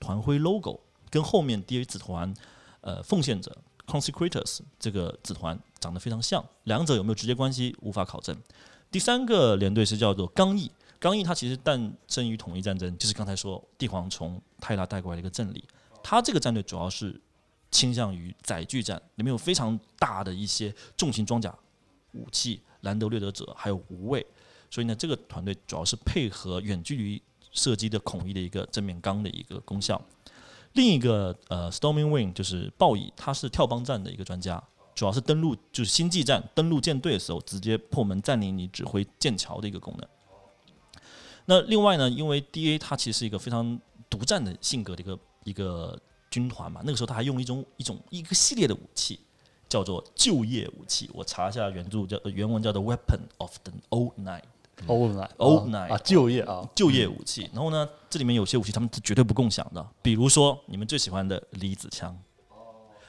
团徽 logo 跟后面 DA 子团呃奉献者 Consecrators 这个子团长得非常像，两者有没有直接关系无法考证。第三个连队是叫做刚毅，刚毅它其实诞生于统一战争，就是刚才说帝皇从泰拉带过来的一个阵理。它这个战队主要是倾向于载具战，里面有非常大的一些重型装甲武器，兰德掠夺者还有无畏。所以呢，这个团队主要是配合远距离射击的孔翼的一个正面刚的一个功效。另一个呃，Storming Wing 就是暴蚁，它是跳帮战的一个专家，主要是登陆就是星际战登陆舰队的时候，直接破门占领你指挥舰桥的一个功能。那另外呢，因为 DA 它其实是一个非常独占的性格的一个一个军团嘛，那个时候他还用了一种一种一个系列的武器，叫做就业武器。我查一下原著叫呃原文叫做 Weapon of the Old Night。Old Night Old 啊 Night 啊，就业啊，就业武器。然后呢，这里面有些武器他们是绝对不共享的，比如说你们最喜欢的离子枪。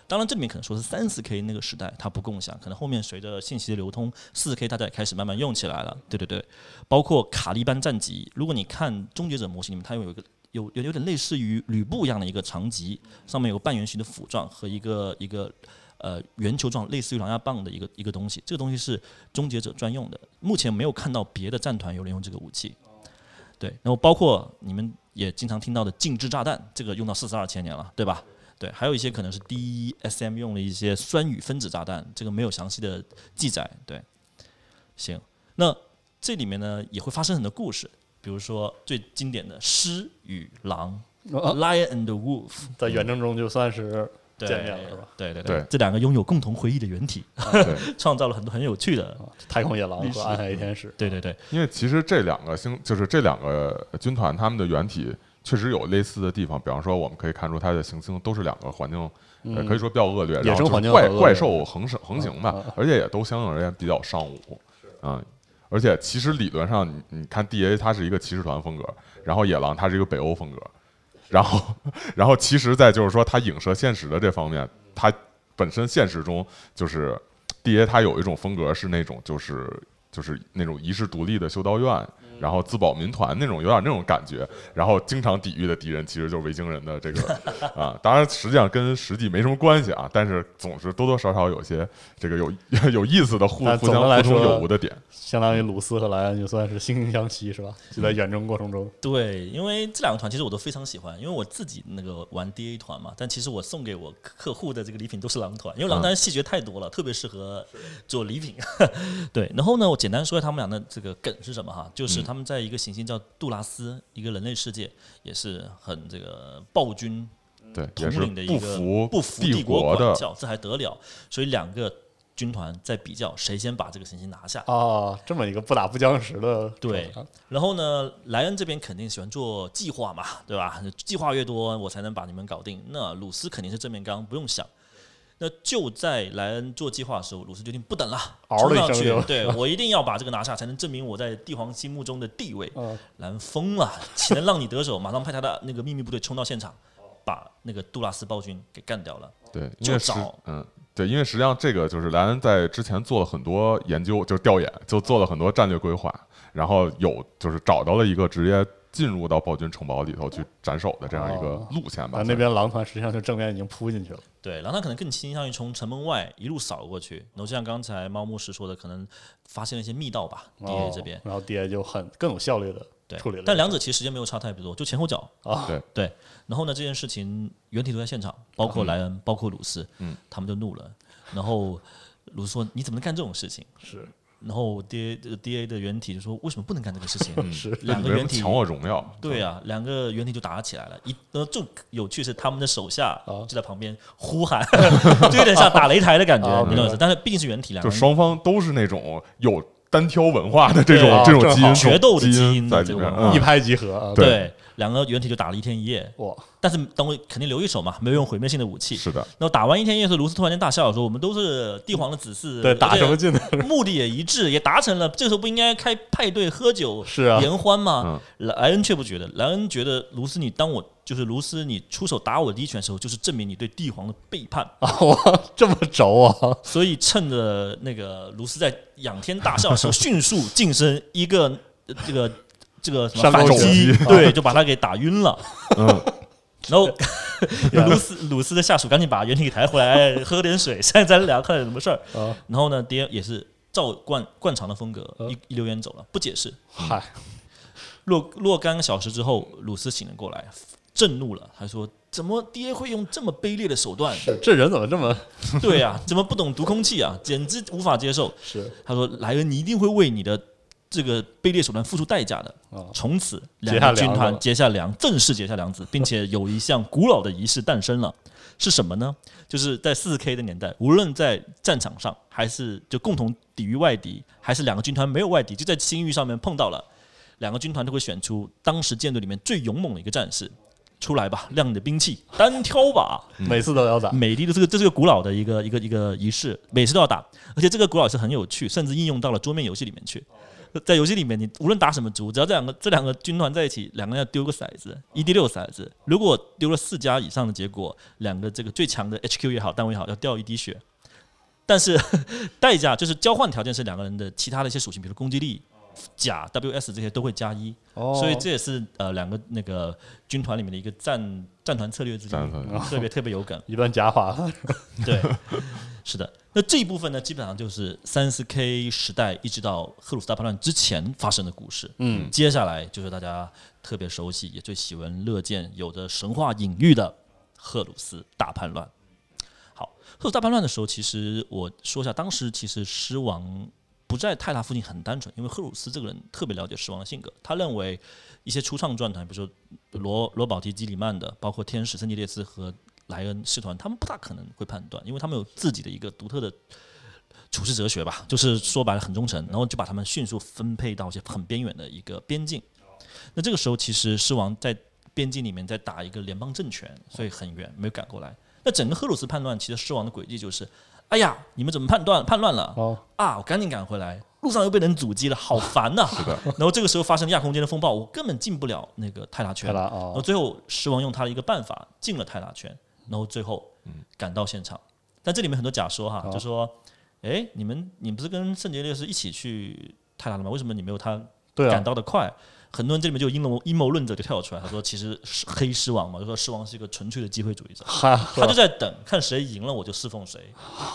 当然，这里面可能说是三四 K 那个时代它不共享，可能后面随着信息的流通，四 K 大家也开始慢慢用起来了。对对对，包括卡利班战戟，如果你看终结者模型里面，它有一个有有有点类似于吕布一样的一个长戟，上面有半圆形的斧状和一个一个呃圆球状类似于狼牙棒的一个一个东西，这个东西是终结者专用的，目前没有看到别的战团有人用这个武器。对，然后包括你们也经常听到的静置炸弹，这个用到四十二千年了，对吧？对，还有一些可能是 DSM 用的一些酸雨分子炸弹，这个没有详细的记载。对，行，那这里面呢也会发生很多故事，比如说最经典的狮与狼啊，Lion and the Wolf，在原征中就算是对见面了是吧？对对对这两个拥有共同回忆的原体，创造了很多很有趣的。太空野狼和暗黑天使，对对对，因为其实这两个星就是这两个军团，他们的原体确实有类似的地方。比方说，我们可以看出它的行星都是两个环境，呃，可以说比较恶劣，嗯野生然后怪环境很恶劣怪兽横行横行吧嗯嗯，而且也都相应而言比较尚武，啊。而且其实理论上，你你看 D A 它是一个骑士团风格，然后野狼它是一个北欧风格，然后然后其实，在就是说它影射现实的这方面，它本身现实中就是 D A 它有一种风格是那种就是就是那种遗世独立的修道院，然后自保民团那种有点那种感觉，然后经常抵御的敌人其实就是维京人的这个 啊，当然实际上跟实际没什么关系啊，但是总是多多少少有些这个有 有意思的互互相互通来说有无的点。相当于鲁斯和莱恩就算是惺惺相惜是吧？就在远征过程中，对，因为这两个团其实我都非常喜欢，因为我自己那个玩 DA 团嘛，但其实我送给我客户的这个礼品都是狼团，因为狼团细节太多了，特别适合做礼品。对，然后呢，我简单说一下他们俩的这个梗是什么哈，就是他们在一个行星叫杜拉斯，一个人类世界，也是很这个暴君对，统领的一个服不服帝国国的，管教，这还得了？所以两个军团在比较谁先把这个行星拿下。啊，这么一个不打不相识的对然后呢，莱恩这边肯定喜欢做计划嘛，对吧？计划越多，我才能把你们搞定。那鲁斯肯定是正面刚，不用想。那就在莱恩做计划的时候，鲁斯决定不等了，嗷冲上去对 我一定要把这个拿下，才能证明我在帝皇心目中的地位。嗯莱恩疯了，岂能让你得手？马上派他的那个秘密部队冲到现场，把那个杜拉斯暴君给干掉了。对，因就为实找嗯，对，因为实际上这个就是莱恩在之前做了很多研究，就是调研，就做了很多战略规划，然后有就是找到了一个直接进入到暴君城堡里头去斩首的这样一个哦路线吧。啊，那边狼团实际上就正面已经扑进去了，对，然后他可能更倾向于从城门外一路扫过去，然后就像刚才猫牧师说的，可能发现了一些密道吧，D A 哦这边。然后 DA 就很更有效率的对处理了，，但两者其实时间没有差太多，就前后脚。啊，对对，然后呢，这件事情原体都在现场，包括莱恩，包括鲁斯，嗯，他们就怒了。然后鲁斯说：“你怎么能干这种事情是？”然后 D A 这个 D A 的原体就说：“为什么不能干这个事情？”嗯 是两个原体抢我荣耀？对啊，两个原体就打起来了。一呃，最有趣是他们的手下啊就在旁边呼喊，就有点像打擂台的感觉啊，你懂意思？但是毕竟是原体，两个人就双方都是那种有单挑文化的这种啊这种基因决斗的基基因在里面，一拍即合啊，对对，两个原体就打了一天一夜。哇，但是等我肯定留一手嘛，没有用毁灭性的武器。是的，那打完一天一夜卢斯突然间大笑说：“我们都是帝皇的子嗣，对，打什么劲呢？目的也一致，也达成了。这个时候不应该开派对喝酒是啊联欢吗？莱恩却不觉得，莱恩觉得卢斯，你当我就是卢斯，你出手打我第一拳的时候，就是证明你对帝皇的背叛。啊，哇，这么轴啊！所以趁着那个卢斯在仰天大笑的时候，迅速晋升一个呃这个这个什么反击击，对，就把他给打晕了。嗯，然后 卢斯鲁斯的下属赶紧把原体给抬回来，哎喝点水，现在咱俩看看有什么事儿。啊，然后呢，爹也是照惯惯常的风格，一一溜烟走了，不解释。嗨，若若干个小时之后，鲁斯醒了过来，震怒了，他说：“怎么 DA 会用这么卑劣的手段？这人怎么这么 对呀、怎么不懂读空气啊？简直无法接受。”是他说：“莱恩，你一定会为你的这个卑劣手段付出代价的。哦从此，两结下个军团结下梁，正式结下梁子，并且有一项古老的仪式诞生了。是什么呢？就是在四 K 的年代，无论在战场上，还是就共同抵御外敌，还是两个军团没有外敌，就在星域上面碰到了，两个军团都会选出当时舰队里面最勇猛的一个战士。出来吧，亮你的兵器，单挑吧！每次都要打？美的的这个这是个古老的一个一个一个仪式，每次都要打，而且这个古老是很有趣，甚至应用到了桌面游戏里面去。在游戏里面，你无论打什么族，只要这两个这两个军团在一起，两个人要丢个骰子，一 d 六骰子，如果丢了四家以上的结果，两个这个最强的 HQ 也好，单位也好，要掉一滴血。但是 代价就是交换条件是两个人的其他的一些属性，比如攻击力、甲、WS 这些都会加一，哦所以这也是呃两个那个军团里面的一个战战团策略之间特别特别有梗。一段假话，对，是的。那这一部分呢，基本上就是三四 K 时代一直到赫鲁斯大叛乱之前发生的故事。嗯，接下来就是大家特别熟悉，也最喜闻乐见，有着神话隐喻的赫鲁斯大叛乱。好，赫鲁斯大叛乱的时候，其实我说一下，当时其实狮王不在泰拉附近很单纯，因为赫鲁斯这个人特别了解狮王的性格，他认为一些初创战团，比如说罗罗保提、基里曼的，包括天使、圣吉列斯和莱恩师团，他们不大可能会判断，因为他们有自己的一个独特的处事哲学吧，就是说白了很忠诚，然后就把他们迅速分配到一些很边远的一个边境。那这个时候，其实狮王在边境里面在打一个联邦政权，所以很远没有赶过来。那整个赫鲁斯判断，其实狮王的轨迹就是：哎呀，你们怎么判断叛乱了？哦，啊，我赶紧赶回来，路上又被人阻击了，好烦呐、是的，然后这个时候发生亚空间的风暴，我根本进不了那个泰拉圈。泰拉然后哦，最后狮王用他的一个办法进了泰拉圈，然后最后赶到现场。但这里面很多假说哈，哦就说，哎，你们你不是跟圣杰烈士一起去泰拉了吗？为什么你没有他赶，到的快？很多人这里面就有阴谋阴谋论者就跳出来，他说其实是黑狮王嘛，就说狮王是一个纯粹的机会主义者，哈，他就在等看谁赢了我就侍奉谁。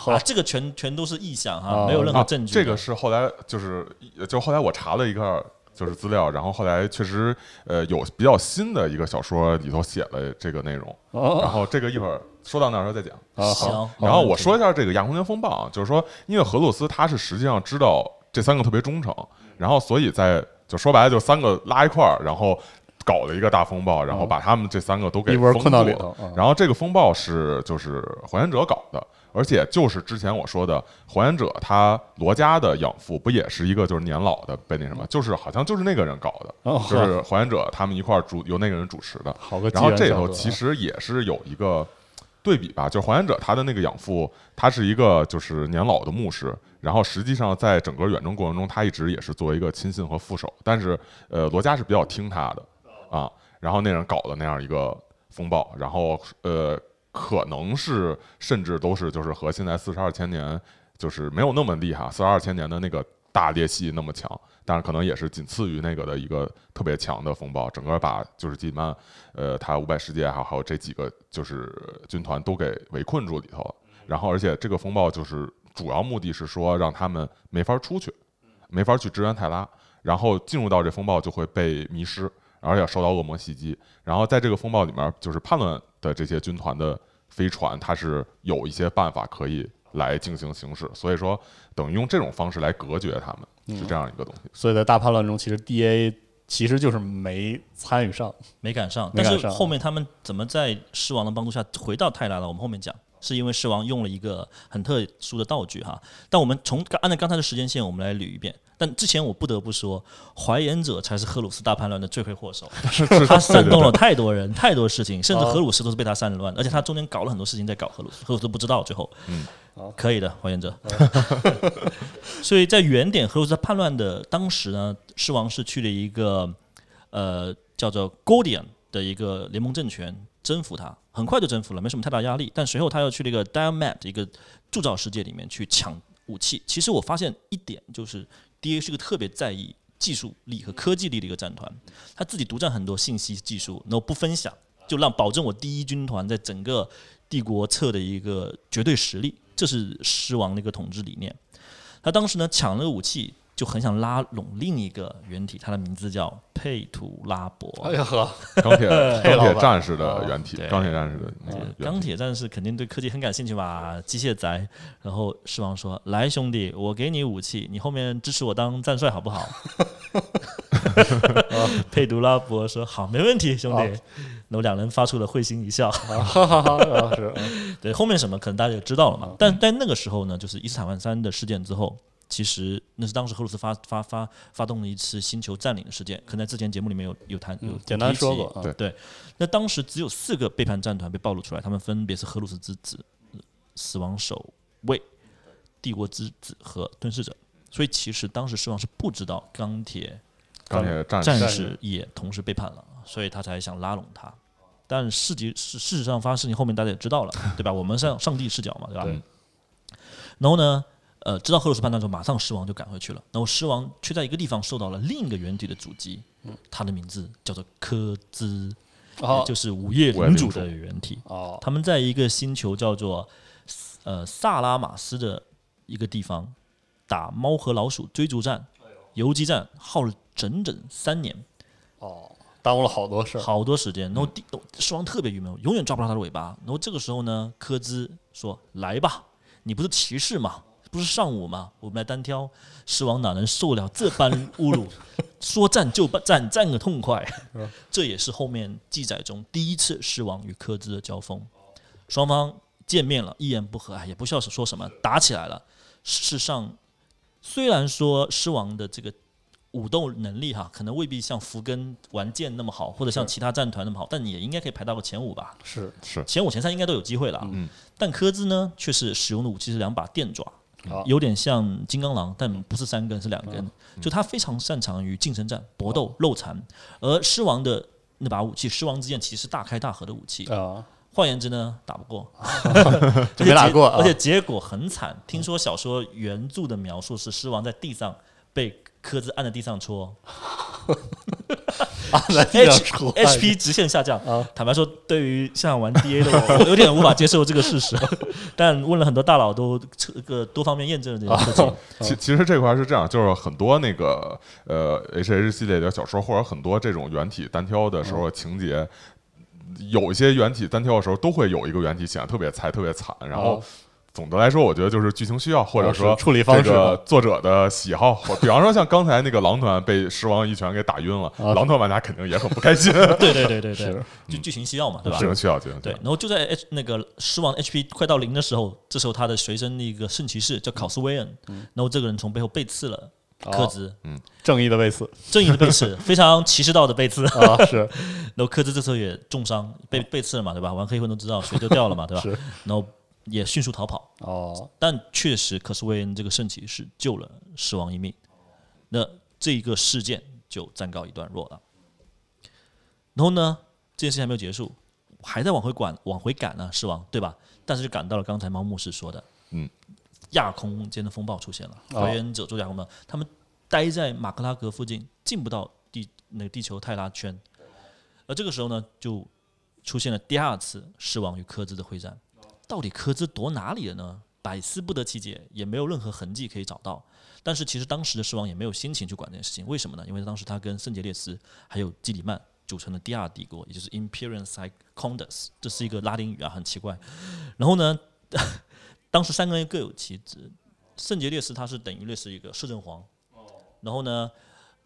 啊，这个全全都是臆想哈，哦。没有任何啊证据的。这个是后来就是就后来我查了一个就是资料，然后后来确实呃有比较新的一个小说里头写了这个内容，然哦，后这个一会儿说到那儿时候再讲。啊行，，然后我说一下这个亚空间风暴啊，就是说，因为荷鲁斯他是实际上知道这三个特别忠诚，然后所以在就说白了就三个拉一块儿，然后搞了一个大风暴，然后把他们这三个都给封住到里头，啊然后这个风暴是就是还原者搞的，而且就是之前我说的还原者，他罗家的养父不也是一个就是年老的被那什么，就是好像就是那个人搞的，哦就是 还原者他们一块儿主由那个人主持的。然后这里头其实也是有一个对比吧，就是还原者他的那个养父，他是一个就是年老的牧师，然后实际上在整个远征过程中，他一直也是作为一个亲信和副手，但是呃罗家是比较听他的啊，然后那人搞了那样一个风暴，然后呃可能是甚至都是就是和现在四十二千年就是没有那么厉害，四十二千年的那个大裂隙那么强，但是可能也是仅次于那个的一个特别强的风暴，整个把就是基曼呃他五百世界还有还有这几个就是军团都给围困住里头了，然后而且这个风暴就是主要目的是说让他们没法出去，没法去支援泰拉，然后进入到这风暴就会被迷失，而且受到恶魔袭击。然后在这个风暴里面，就是叛乱的这些军团的飞船，它是有一些办法可以来进行行驶，所以说等于用这种方式来隔绝他们，是这样一个东西。所以在大叛乱中，其实 D A 其实就是没参与上，没赶上，但是没赶上后面他们怎么在狮王的帮助下回到泰拉了？我们后面讲，是因为狮王用了一个很特殊的道具哈。但我们从按照刚才的时间线，我们来捋一遍。但之前我不得不说，怀言者才是荷鲁斯大叛乱的罪魁祸首，他煽动了太多人、太多事情，甚至哦荷鲁斯都是被他煽乱，而且他中间搞了很多事情在搞荷鲁斯，荷鲁斯不知道。最后，嗯，可以的，怀言者。所以在原点荷鲁斯叛乱的当时呢，狮王是去了一个呃叫做 Gordian 的一个联盟政权征服它，很快就征服了，没什么太大压力。但随后他又去了一个 d i a m a t 一个铸造世界里面去抢武器。其实我发现一点就是，DA 是个特别在意技术力和科技力的一个战团，他自己独占很多信息技术，然后不分享，就让保证我第一军团在整个帝国侧的一个绝对实力，这是狮王的一个统治理念。他当时呢抢了个武器，就很想拉拢另一个原体，它的名字叫佩图拉伯。哎呀呵，钢铁 钢铁战士的原体对，钢铁战士的钢铁战士肯定对科技很感兴趣吧，机械宅。然后狮王说：“来，兄弟，我给你武器，你后面支持我当战帅好不好？” 佩图拉伯说：“好，没问题，兄弟。”然后两人发出了会心一笑。哈哈哈，啊是嗯对，后面什么可能大家也知道了嘛。但在那个时候呢，就是伊斯坦万三的事件之后，其实那是当时荷鲁斯发发发发动了一次星球占领的事件，可能在之前节目里面有有谈有嗯简单说过啊对对，那当时只有四个背叛战团被暴露出来，他们分别是荷鲁斯之子、死亡守卫、帝国之子和吞噬者。所以其实当时狮王是不知道钢铁钢铁战战士士也同时背叛了，所以他才想拉拢他。但事实事事实上发生事情后面大家也知道了，对吧？我们上上帝视角嘛，对吧？对然后呢，呃，知道赫鲁斯叛乱之后，马上狮王就赶回去了。然后狮王却在一个地方受到了另一个原体的阻击，他的名字叫做科兹，哦也就是午夜领主的原体。哦他们在一个星球叫做呃萨拉马斯的一个地方打猫和老鼠追逐战、游击战，耗了整整三年。哦，耽误了好多事儿。好多时间。然后帝狮王特别郁闷，永远抓不到他的尾巴。然后这个时候呢，科兹说：“来吧，你不是骑士吗？不是上午吗？我们来单挑。”狮王哪能受了这般侮辱？说战就战，战个痛快。这也是后面记载中第一次狮王与科兹的交锋。双方见面了，一言不合，哎，也不需要说什么，打起来了。事实上，虽然说狮王的这个武斗能力哈，可能未必像福根玩剑那么好，或者像其他战团那么好，但也应该可以排到个前五吧。是是前五、前三应该都有机会了。嗯，但科兹呢，却是使用的武器是两把电爪，好有点像金刚狼，但不是三根，是两根。就他非常擅长于近身战、搏斗、肉残，而狮王的那把武器——狮王之剑，其实是大开大合的武器。啊，换言之呢，打不过，就没打过啊而且结果很惨。听说小说原著的描述是狮王在地上被科兹按在地上戳 按在地上，H 戳 HP 直线下降。啊坦白说，对于像玩 DA 的我，我有点无法接受这个事实。但问了很多大佬，都这个多方面验证了这件事情。其其实这块是这样，就是很多那个呃 H H 系列的小说，或者很多这种原体单挑的时候情节，有一些原体单挑的时候，都会有一个原体显得特别菜、特别惨，然后哦。总的来说，我觉得就是剧情需要，或者说处理方式这个作者的喜好。比方说，像刚才那个狼团被狮王一拳给打晕了，啊狼团玩家肯定也很不开心。对对对对对 是，就剧情需要嘛，对吧剧？情需要，剧情对，。然后就在 H 那个狮王 HP 快到零的时候，这时候他的随身的一个圣骑士叫考斯威恩，然后这个人从背后背刺了科兹，正义的背刺正义的背刺，非常骑士道的背刺。啊，是 然后科兹这时候也重伤，被被刺了嘛，对吧？玩黑魂都知道血就掉了嘛，对吧？是然后也迅速逃跑，哦，但确实科斯威恩这个圣骑士救了狮王一命，那这一个事件就暂告一段落了。然后呢，这件事情还没有结束，还在往回赶，往回赶呢，狮王对吧？但是就赶到了刚才猫牧师说的，嗯，亚空间的风暴出现了，哦还原者做亚空暴，他们待在马克拉格附近，进不到地那个地球泰拉圈，而这个时候呢，就出现了第二次狮王与科兹的会战。到底科兹躲哪里了呢？百思不得其解，也没有任何痕迹可以找到。但是其实当时的狮王也没有心情去管这件事情，为什么呢？因为当时他跟圣杰列斯还有基里曼组成了第二帝国，也就是 Imperium Secondus，这是一个拉丁语啊，很奇怪。然后呢，当时三个人各有其职，圣杰列斯他是等于类似一个摄政皇，然后呢。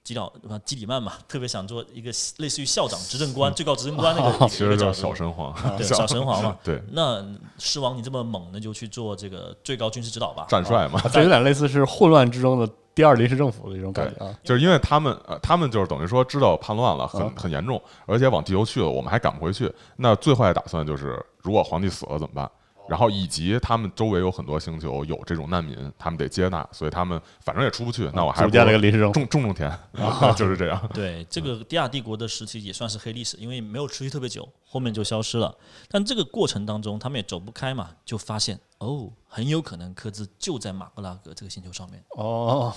基老啊，基里曼嘛，特别想做一个类似于校长、执政官、最高执政官那个，其实叫小神皇，对 小神皇嘛。对，那狮王你这么猛，那就去做这个最高军事指导吧。战帅嘛。这有点类似是混乱之中的第二临时政府的一种感觉啊。就是因为他们，呃，他们就是等于说知道叛乱了，很啊很严重，而且往地球去了，我们还赶不回去。那最坏的打算就是，如果皇帝死了怎么办？然后以及他们周围有很多星球有这种难民，他们得接纳，所以他们反正也出不去，那我还是建了一个临时政府种种种田 就是这样。对，这个第亚帝国的时期也算是黑历史，因为没有持续特别久，后面就消失了。但这个过程当中，他们也走不开嘛，就发现哦，很有可能科兹就在马格拉格这个星球上面。哦，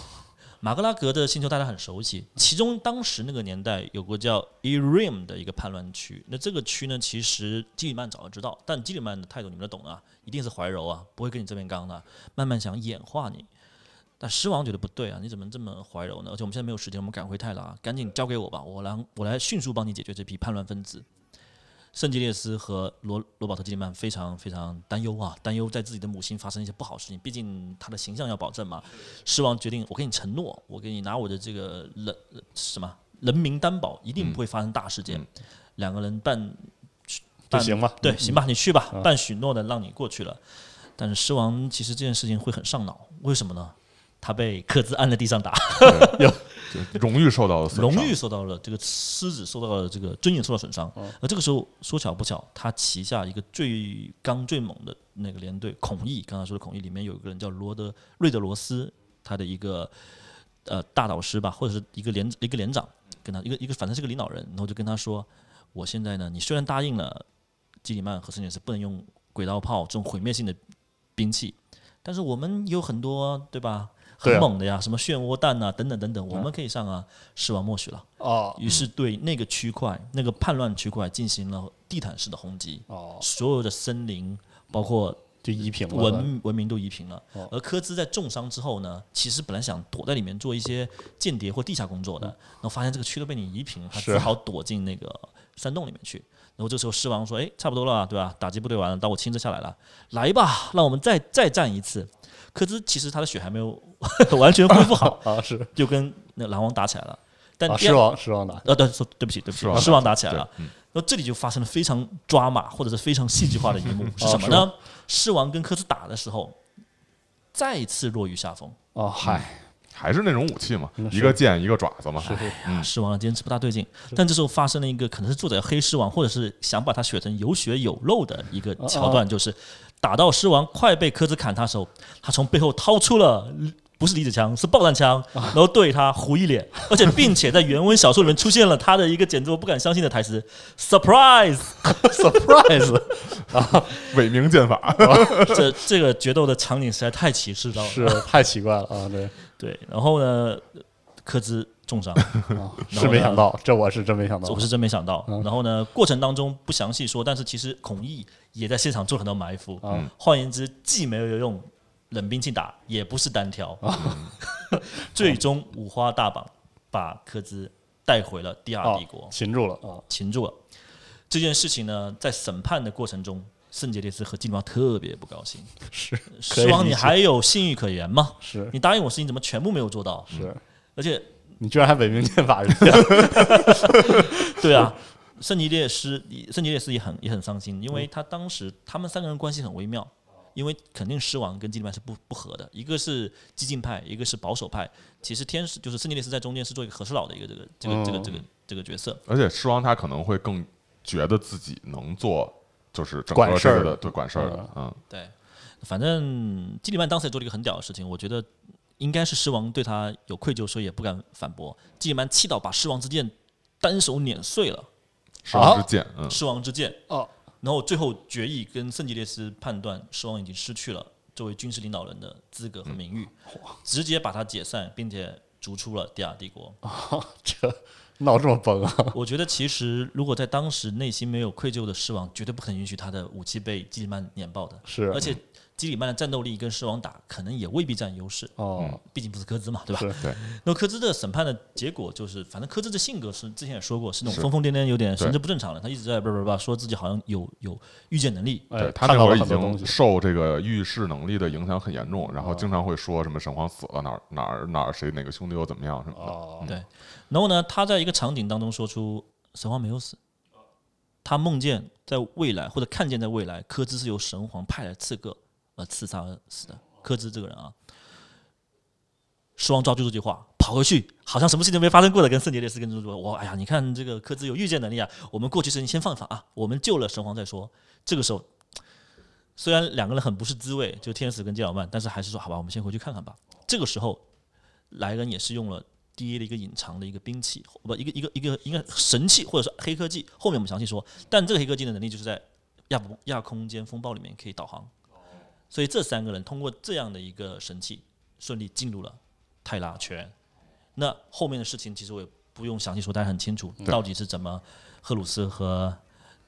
马格拉格的星球大家很熟悉，其中当时那个年代有个叫 Erim 的一个叛乱区。那这个区呢，其实基里曼早就知道，但基里曼的态度你们都懂啊，一定是怀柔啊，不会跟你这边刚的，慢慢想演化你。但狮王觉得不对啊，你怎么这么怀柔呢？而且我们现在没有时间，我们赶回泰拉，赶紧交给我吧，我来我来迅速帮你解决这批叛乱分子。圣吉列斯和罗罗伯特基里曼非常非常担忧啊，担忧在自己的母亲发生一些不好的事情，毕竟他的形象要保证嘛。狮王决定，我给你承诺，我给你拿我的这个人什么人民担保，一定不会发生大事件。两个人办办行吧对，嗯行吧，你去吧，嗯办许诺的让你过去了。但是狮王其实这件事情会很上脑，为什么呢？他被克兹按在地上打，就 荣誉受到了损伤荣誉受到了这个狮子受到了这个尊严受到损伤。而这个时候说巧不巧，他旗下一个最刚最猛的那个连队孔毅，刚才说的孔毅里面有一个人叫罗德瑞德罗斯，他的一个呃大导师吧，或者是一个连一个连长，跟他一个一个反正是个领导人，然后就跟他说，我现在呢，你虽然答应了基里曼和圣杰斯不能用轨道炮这种毁灭性的兵器，但是我们有很多对吧？很猛的呀，什么漩涡弹啊，等等等等，我们可以上啊。狮王默许了，哦于是对那个区块、那个叛乱区块进行了地毯式的轰击，哦，所有的森林，包括就夷平了文文明都夷平了。哦而科兹在重伤之后呢，其实本来想躲在里面做一些间谍或地下工作的，然后发现这个区都被你夷平了，他只好躲进那个山洞里面去。然后这时候狮王说：“哎，差不多了，对吧？打击部队完了，到我亲自下来了，来吧，让我们再再战一次。”科兹其实他的血还没有 完全恢复好，啊是。就跟那狼王打起来了。但狮王狮王打。呃，对，说对不起，对不起，狮王狮王打起来了。对嗯。然后这里就发生了非常抓马或者是非常戏剧化的一幕，是什么呢？狮王跟科兹打的时候，再次落于下风。哦嗨，还是那种武器嘛嗯，一个剑一个爪子嘛，啊，狮王坚持不大对劲，但这时候发生了一个可能是作者黑狮王，或者是想把他写成有血有肉的一个桥段，就是打到狮王快被科兹砍他的时候，他从背后掏出了。不是离子枪，是爆弹枪，然后对他糊一脸，而且并且在原文小说里面出现了他的一个简直我不敢相信的台词：“surprise，surprise 啊，伪名剑法，这这个决斗的场景实在太歧视到了。是太奇怪了啊，对。对，然后呢，科兹重伤，啊，是没想到，这我是真没想到，我是真没想到。嗯然后呢，过程当中不详细说，但是其实孔毅也在现场做了很多埋伏。嗯换言之，既没有用冷兵器打，也不是单挑。啊 最终五花大绑把科兹带回了第二帝国，擒住了啊，擒住了。这件事情呢，在审判的过程中，圣杰列斯和基里曼特别不高兴。是可以狮王，你还有信誉可言吗？是你答应我事情怎么全部没有做到？是，而且你居然还违名剑法人家，对啊，圣吉列斯，圣吉列斯也很也很伤心，因为嗯他当时他们三个人关系很微妙，因为肯定狮王跟基里曼是不不合的，一个是激进派，一个是保守派。其实天使就是圣吉利斯在中间是做一个和事佬的一个这个这个这个嗯。这个这个角色。而且狮王他可能会更觉得自己能做，就是整管事儿。的个这个的对管事儿的，嗯，对，反正基里曼当时也做了一个很屌的事情，我觉得应该是狮王对他有愧疚，所以也不敢反驳。基里曼气到把狮王之剑单手碾碎了。狮王之剑，嗯，狮王之剑。哦，然后最后决议跟圣吉列斯判断，狮王已经失去了作为军事领导人的资格和名誉，直接把他解散，并且逐出了第二帝国。这闹这么崩啊，我觉得其实如果在当时内心没有愧疚的狮王，绝对不可能允许他的武器被基里曼碾爆的。是而且基里曼的战斗力跟狮王打，可能也未必占优势。哦，毕竟不是科兹嘛，对吧？对。那科兹的审判的结果就是，反正科兹的性格是之前也说过，是那种疯疯癫癫、有点神对志不正常的。他一直在叭叭叭说自己好像有有预见能力。哎对他那会儿已经受这个预示能力的影响很严重，然后经常会说什么神皇死了哪儿哪儿哪儿谁哪个兄弟又怎么样什么的，哦，对，然后呢，他在一个场景当中说出神皇没有死，他梦见在未来或者看见在未来，科兹是由神皇派来刺客而刺杀而死的。科兹这个人啊，狮王抓住这句话，跑回去，好像什么事情都没发生过的，跟圣杰列斯跟猪说：“我哎呀，你看这个科兹有预见能力啊，我们过去事情先放一放啊，我们救了神皇再说。”这个时候，虽然两个人很不是滋味，就天使跟基尔曼，但是还是说好吧，我们先回去看看吧。这个时候，莱恩也是用了 D A 的一个隐藏的一个兵器，不一个一个一个应该神器或者是黑科技，后面我们详细说。但这个黑科技的能力就是在亚不亚空间风暴里面可以导航，所以这三个人通过这样的一个神器顺利进入了泰拉圈。那后面的事情其实我也不用详细说，大家很清楚到底是怎么赫鲁斯和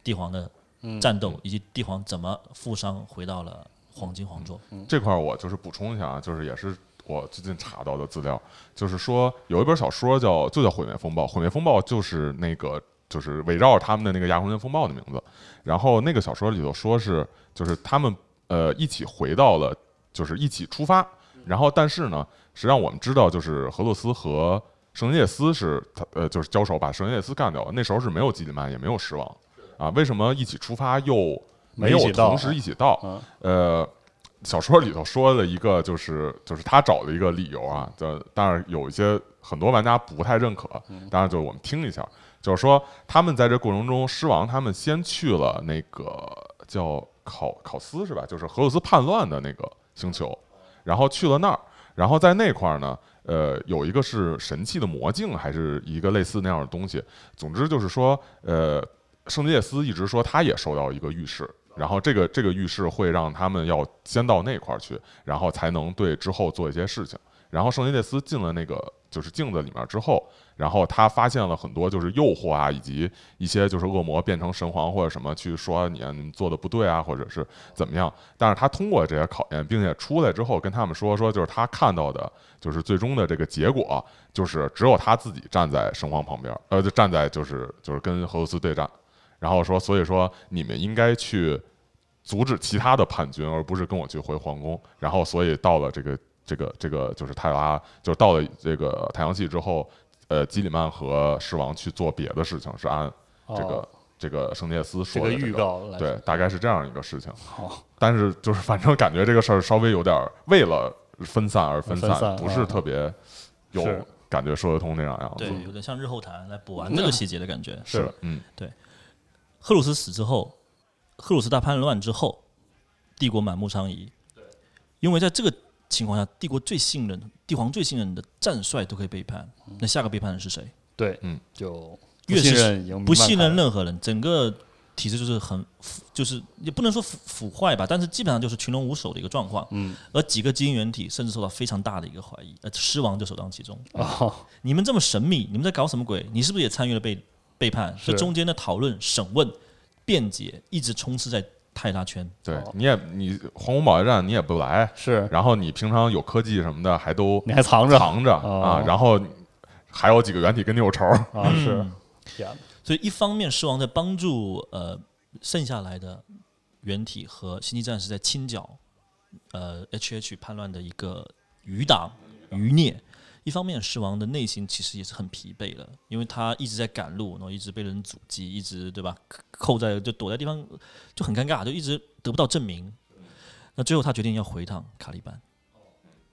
帝皇的战斗，以及帝皇怎么负伤回到了黄金皇座。这块儿我就是补充一下啊，就是也是我最近查到的资料，就是说有一本小说叫就叫《毁灭风暴》，《毁灭风暴》就是那个就是围绕着他们的那个亚空间风暴的名字。然后那个小说里头说是就是他们呃一起回到了就是一起出发，然后但是呢，实际上我们知道就是荷鲁斯和圣涅斯是他呃就是交手把圣涅斯干掉了，那时候是没有基里曼也没有狮王啊，为什么一起出发又没有没一起到。同时一起到？嗯。呃，小说里头说的一个，就是就是他找的一个理由啊，这当然有一些很多玩家不太认可，当然就我们听一下，就是说他们在这过程中，狮王他们先去了那个叫考考斯是吧？就是荷鲁斯叛乱的那个星球，然后去了那儿，然后在那块儿呢。呃，有一个是神器的魔镜，还是一个类似那样的东西。总之就是说，呃，圣杰斯一直说他也收到一个预示，然后这个这个预示会让他们要先到那块儿去，然后才能对之后做一些事情。然后圣杰列斯进了那个就是镜子里面之后，然后他发现了很多就是诱惑啊，以及一些就是恶魔变成神皇或者什么去说你你做的不对啊，或者是怎么样。但是他通过这些考验，并且出来之后跟他们说说，就是他看到的，就是最终的这个结果，就是只有他自己站在神皇旁边，呃，就站在就是就是跟荷鲁斯对战，然后说，所以说你们应该去阻止其他的叛军，而不是跟我去回皇宫。然后，所以到了这个这个这个就是泰拉，就是到了这个太阳系之后，呃，基里曼和狮王去做别的事情，是按这个、哦这个圣涅斯说的、这个预告来对，大概是这样一个事情。好，但是就是反正感觉这个事儿稍微有点儿为了分散而分分散不是啊特别有感觉说得通那样样子。对，有点像日后谈来补完这个细节的感觉。是嗯，对，赫鲁斯死之后，赫鲁斯大叛乱之后，帝国满目疮痍。因为在这个情况下，帝国最信任、帝皇最信任的战帅都可以背叛，那下个背叛人是谁？对，嗯，就越是不信任不信任任何人，整个体制就是很腐，就是也不能说腐腐坏吧，但是基本上就是群龙无首的一个状况。嗯，而几个基因原体甚至受到非常大的一个怀疑，而狮王就首当其冲。哦，你们这么神秘，你们在搞什么鬼？你是不是也参与了背背叛？是这中间的讨论、审问、辩解，一直充斥在泰拉圈。对哦，你也你皇宫保卫战你也不来，是然后你平常有科技什么的还都你还藏着藏着哦啊，然后还有几个原体跟你有仇，啊，是嗯天哪，所以一方面狮王在帮助呃剩下来的原体和星际战士在清剿呃 H H 叛乱的一个余党余孽。一方面，狮王的内心其实也是很疲惫了，因为他一直在赶路，然后一直被人阻击，一直对吧？扣在就躲在地方就很尴尬，就一直得不到证明。那最后他决定要回趟卡利班，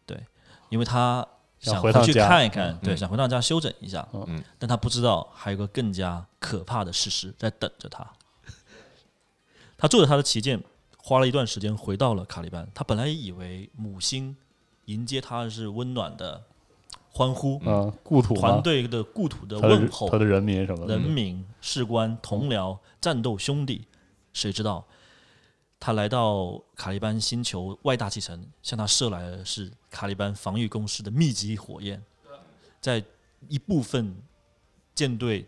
对，因为他想回去看一看，嗯对，想回趟家休整一下。嗯但他不知道还有个更加可怕的事实在等着他。他坐着他的旗舰，花了一段时间回到了卡利班。他本来以为母星迎接他的是温暖的欢呼，嗯，故土团队的故土的问候他，的人民什么的，人民、士官、同僚、战斗兄弟，谁知道？他来到卡利班星球外大气层，向他射来的是卡利班防御工事的密集火焰，在一部分舰队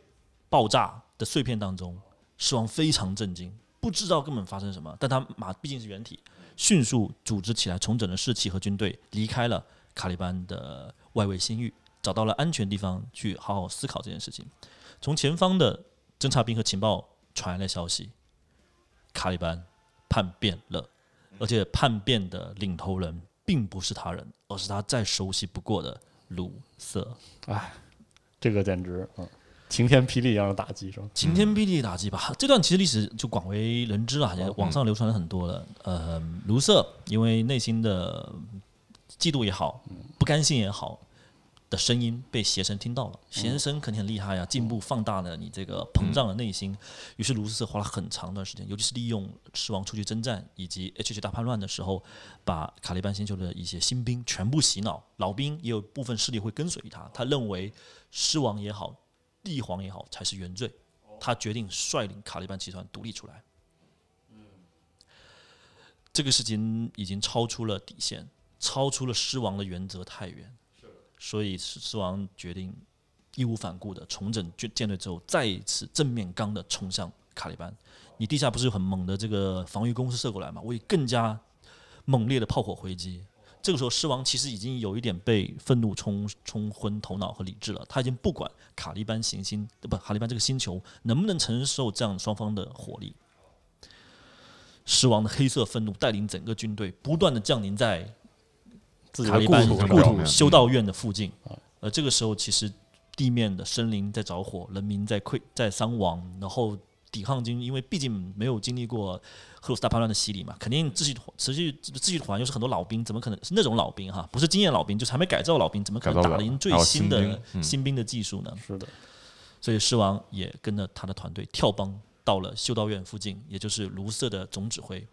爆炸的碎片当中，狮王非常震惊，不知道根本发生什么，但他马毕竟是原体，迅速组织起来重整了士气和军队，离开了卡利班的外围星域，找到了安全地方去好好思考这件事情。从前方的侦察兵和情报传来消息，卡利班叛变了，而且叛变的领头人并不是他人，而是他再熟悉不过的卢瑟。这个简直嗯，晴天霹雳一样的打击是吧？晴天霹雳打击吧，这段其实历史就广为人知了，也网上流传了很多了。呃，卢瑟因为内心的嫉妒也好，不甘心也好的声音被邪神听到了，邪神肯定很厉害呀，进步放大了你这个膨胀的内心。于是卢瑟花了很长一段时间，尤其是利用狮王出去征战以及 H H 大叛乱的时候，把卡利班星球的一些新兵全部洗脑，老兵也有部分势力会跟随他。他认为狮王也好，帝皇也好才是原罪，他决定率领卡利班集团独立出来。这个事情已经超出了底线，超出了狮王的原则太远，所以狮狮王决定义无反顾的重整舰舰队之后，再一次正面刚的冲向卡利班。你地下不是有很猛的这个防御攻势射过来吗？我以更加猛烈的炮火回击，这个时候，狮王其实已经有一点被愤怒冲冲昏头脑和理智了，他已经不管卡利班行星不卡利班这个星球能不能承受这样双方的火力。狮王的黑色愤怒带领整个军队不断的降临在自己的故故土修道院的附近。呃，这个时候其实地面的森林在着火，人民在溃在伤亡，然后抵抗军因为毕竟没有经历过赫鲁斯大叛乱的洗礼嘛，肯定秩序持续秩序团又是很多老兵，怎么可能是那种老兵哈？不是经验老兵，就是还没改造老兵，怎么可能打得赢最新的新兵的技术呢？是的，所以狮王也跟着他的团队跳帮到了修道院附近，也就是卢瑟的总指挥，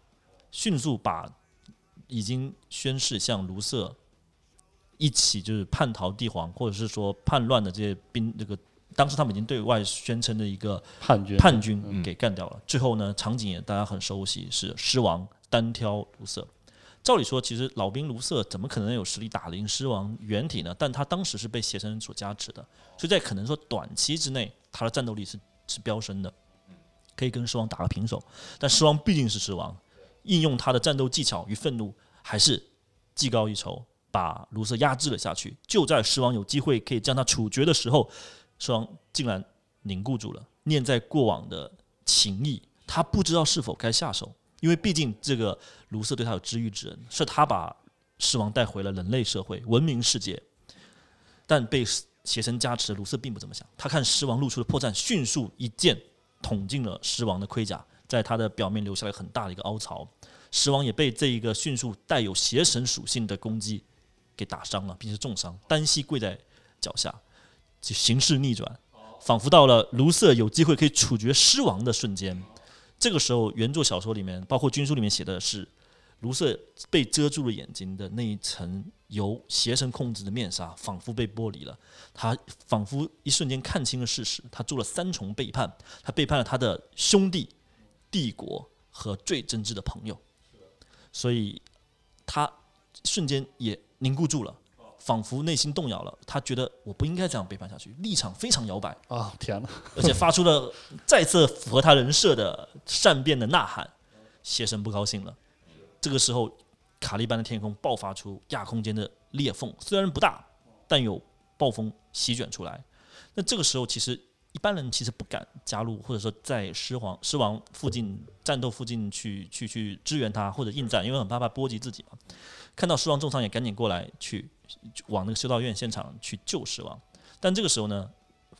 迅速把已经宣誓向卢瑟一起就是叛逃帝皇或者是说叛乱的这些兵，这个当时他们已经对外宣称的一个叛军叛军给干掉了。最后呢，场景也大家很熟悉，是狮王单挑卢瑟。照理说，其实老兵卢瑟怎么可能有实力打赢狮王原体呢？但他当时是被邪神所加持的，所以在可能说短期之内，他的战斗力是是飙升的，可以跟狮王打个平手。但狮王毕竟是狮王，应用他的战斗技巧与愤怒，还是技高一筹，把卢瑟压制了下去。就在狮王有机会可以将他处决的时候，狮王竟然凝固住了，念在过往的情谊，他不知道是否该下手，因为毕竟这个卢瑟对他有知遇之恩，是他把狮王带回了人类社会、文明世界。但被邪神加持的卢瑟并不这么想，他看狮王露出的破绽，迅速一剑捅进了狮王的盔甲，在他的表面留下了很大的一个凹槽。狮王也被这一个迅速带有邪神属性的攻击给打伤了，并且重伤，单膝跪在脚下，就形势逆转，仿佛到了卢瑟有机会可以处决狮王的瞬间。这个时候，原作小说里面，包括军书里面写的是，卢瑟被遮住了眼睛的那一层由邪神控制的面纱，仿佛被剥离了。他仿佛一瞬间看清了事实，他做了三重背叛，他背叛了他的兄弟、帝国和最真挚的朋友，所以他瞬间也凝固住了。仿佛内心动摇了，他觉得我不应该这样背叛下去，立场非常摇摆，啊，天哪！而且发出了再次符合他人设的善变的呐喊。邪神不高兴了，这个时候，卡利班的天空爆发出亚空间的裂缝，虽然不大，但有暴风席卷出来。那这个时候，其实一般人其实不敢加入，或者说在狮王狮王附近战斗附近去去去支援他或者应战，因为很怕怕波及自己嘛。看到狮王重伤，也赶紧过来去往那个修道院现场去救狮王。但这个时候呢，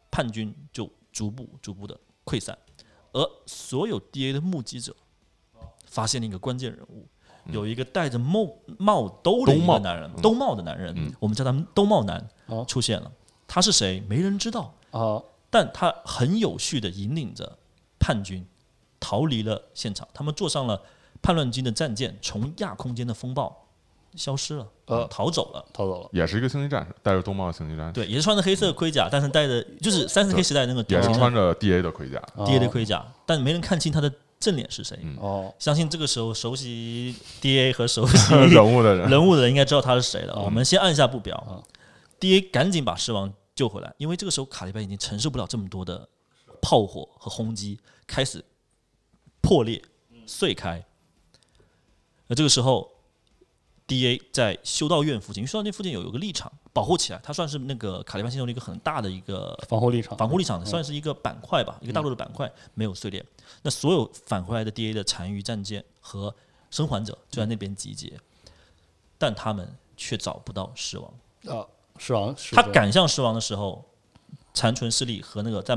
叛军就逐步逐步的溃散，而所有 DA 的目击者发现了一个关键人物，有一个戴着帽帽兜的一个男人，兜帽的男人，我们叫他兜帽男哦出现了。他是谁？没人知道，啊，但他很有序的引领着叛军逃离了现场，他们坐上了叛乱军的战舰，从亚空间的风暴消失了，呃逃走了。逃走了。也是一个星际战士，戴着兜帽的星际战士，对，也是穿着黑色盔甲，但是戴着就是三四 K 时代那个也是穿着 DA 的盔甲，哦 DA 的盔甲，但没人看清他的正脸是谁。哦，相信这个时候熟悉 DA 和熟悉 人物的人，人物的人应该知道他是谁了。嗯。我们先按下不表。嗯，DA 赶紧把狮王救回来，因为这个时候卡利班已经承受不了这么多的炮火和轰击，开始破裂碎开。那这个时候，DA 在修道院附近，修道院附近有有个立场保护起来，它算是那个卡利班星球的一个很大的一个防护立场，防护立场算是一个板块吧，一个大陆的板块没有碎裂。那所有返回来的 DA 的残余战舰和生还者就在那边集结，但他们却找不到狮王。啊，狮王，他赶向狮王的时候，残存势力和那个在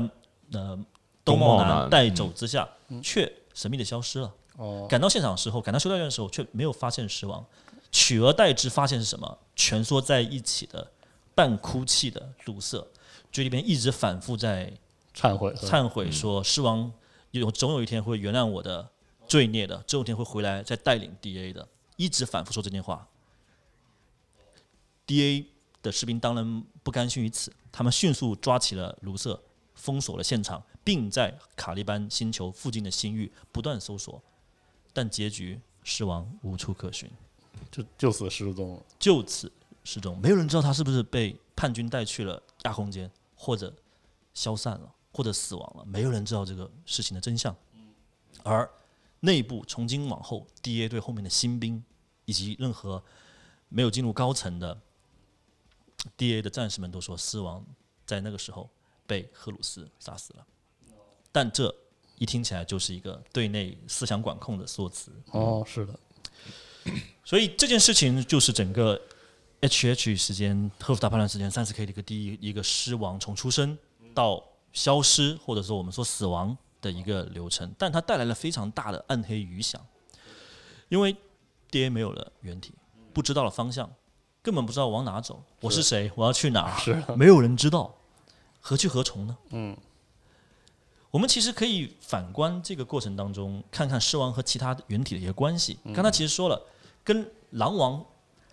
呃兜兜帽帽男男带走之下，却神秘的消失了。哦，赶到现场的时候，赶到修道院的时候，却没有发现狮王，取而代之发现是什么？蜷缩在一起的半哭泣的卢瑟，嘴里边一直反复在忏悔，忏悔。说，狮王有总有一天会原谅我的罪孽的，总有一天会回来再带领 DA 的，一直反复说这句话。DA 的士兵当然不甘心于此，他们迅速抓起了卢瑟，封锁了现场，并在卡利班星球附近的星域不断搜索，但结局狮王无处可寻，就就此失踪了。就此失踪，没有人知道他是不是被叛军带去了亚空间，或者消散了，或者死亡了，没有人知道这个事情的真相。而内部从今往后，DA 对后面的新兵以及任何没有进入高层的 D A 的战士们都说，狮王在那个时候被赫鲁斯杀死了。但这一听起来就是一个对内思想管控的说辞。哦，是的，所以这件事情就是整个 H H 时间赫夫大叛乱时间三十 K 的一个第一一个狮王从出生到消失，或者说我们说死亡的一个流程，但它带来了非常大的暗黑余响，因为 D A 没有了原体，不知道了方向，根本不知道往哪走，我是谁，我要去哪儿，是没有人知道，何去何从呢？嗯，我们其实可以反观这个过程当中，看看狮王和其他原体的一些关系。刚才其实说了，跟狼王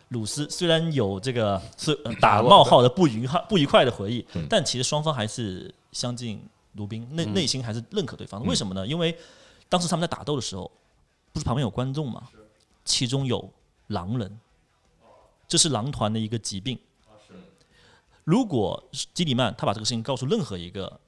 鲁斯虽然有这个是呃打冒号的不愉快不愉快的回忆，但其实双方还是相敬如宾，内内心还是认可对方的。为什么呢？因为当时他们在打斗的时候，不是旁边有观众吗，其中有狼人，这是狼团的一个疾病。如果基里曼他把这个事情告诉任何一个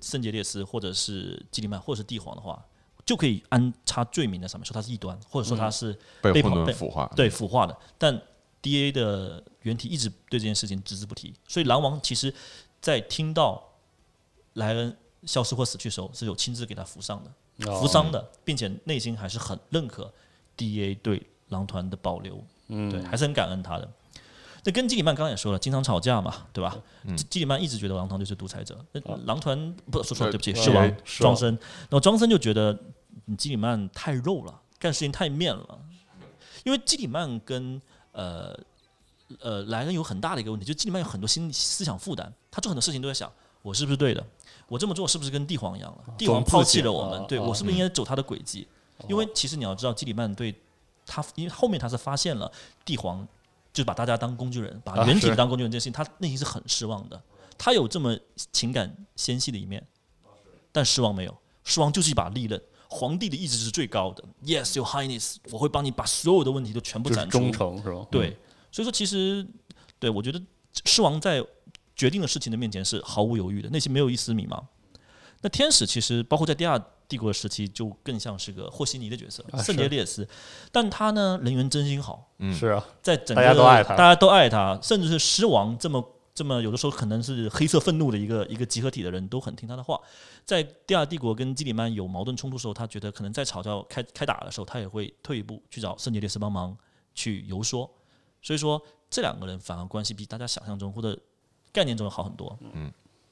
圣杰列斯或者是基里曼或者是帝皇的话，就可以安插罪名在上面，说他是异端，或者说他是被混被被沌腐化。对腐化的。但 D A 的原体一直对这件事情只字不提，所以狼王其实，在听到莱恩消失或死去的时候，是有亲自给他扶上的、哦扶伤的，并且内心还是很认可 D A 对狼团的保留，嗯，对，还是很感恩他的。那跟基里曼刚刚也说了，经常吵架嘛，对吧？嗯基基里曼一直觉得狼团就是独裁者，那狼团不说错了，对不起，呃狮王庄森，然后庄森就觉得你基里曼太肉了，干事情太面了，因为基里曼跟呃呃莱恩有很大的一个问题，就基里曼有很多心理思想负担，他做很多事情都在想，我是不是对的？我这么做是不是跟帝皇一样了？帝皇抛弃了我们，对我是不是应该走他的轨迹？因为其实你要知道，基里曼对他，因为后面他是发现了帝皇就把大家当工具人，把啊原体是当工具人这件事情，他内心是很失望的。他有这么情感纤细的一面，但狮王没有，狮王就是一把利刃。皇帝的意志是最高的，Yes, Your Highness，我会帮你把所有的问题都全部斩除。忠诚是吧？对，所以说其实对我觉得狮王在决定的事情的面前是毫无犹豫的，内心没有一丝迷茫。那天使其实包括在第二帝国时期，就更像是个和稀泥的角色，啊圣杰列斯，但他呢人缘真心好，嗯呃是啊，在整个大家都爱他大家都爱他，甚至是狮王这么这么有的时候可能是黑色愤怒的一个一个集合体的人都很听他的话。在第二帝国跟基里曼有矛盾冲突的时候，他觉得可能在吵架开开打的时候，他也会退一步去找圣杰列斯帮忙去游说。所以说这两个人反而关系比大家想象中或者概念中要好很多。嗯。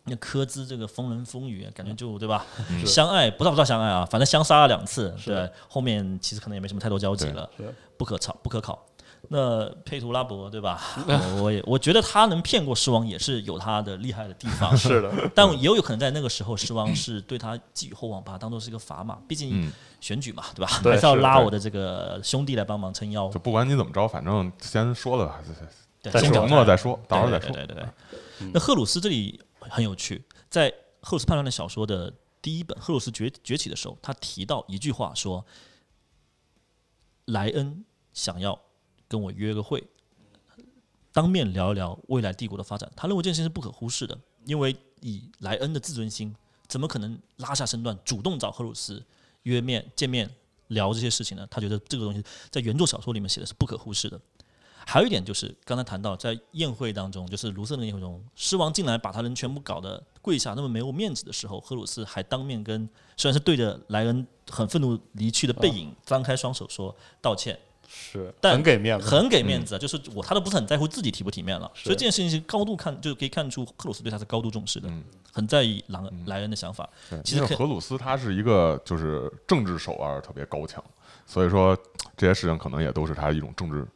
那科兹这个风人风雨，感觉就对吧？相爱不知道不知道相爱啊，反正相杀了两次，对，后面其实可能也没什么太多交集了是，不可考不可考。那佩图拉伯对吧？我我也我觉得他能骗过狮王也是有他的厉害的地方，是的，但也有可能在那个时候狮王是对他寄予厚望，把他当做是一个砝码，毕竟嗯，选举嘛，对吧？还是要拉我的这个兄弟来帮忙撑腰就，不管你怎么着，反正先说了吧，先承诺再说，到时候再说。对对对对对。那赫鲁斯这里很有趣，在赫鲁斯叛乱的小说的第一本《赫鲁斯崛崛起》的时候，他提到一句话说：“莱恩想要跟我约个会，当面聊一聊未来帝国的发展。”他认为这件事情是不可忽视的，因为以莱恩的自尊心，怎么可能拉下身段主动找赫鲁斯约面见面聊这些事情呢？他觉得这个东西在原作小说里面写的是不可忽视的。还有一点就是，刚才谈到在宴会当中，就是卢瑟那个宴会中，狮王进来把他人全部搞得跪下，那么没有面子的时候，赫鲁斯还当面跟虽然是对着莱恩很愤怒离去的背影，张开双手说道歉，是但很给面子，很给面子啊，就是我他都不是很在乎自己体不体面了，所以这件事情是高度看，就可以看出赫鲁斯对他是高度重视的，嗯。很在意狼莱恩的想法。对，其实荷鲁斯他是一个就是政治手腕特别高强，所以说这些事情可能也都是他一种政治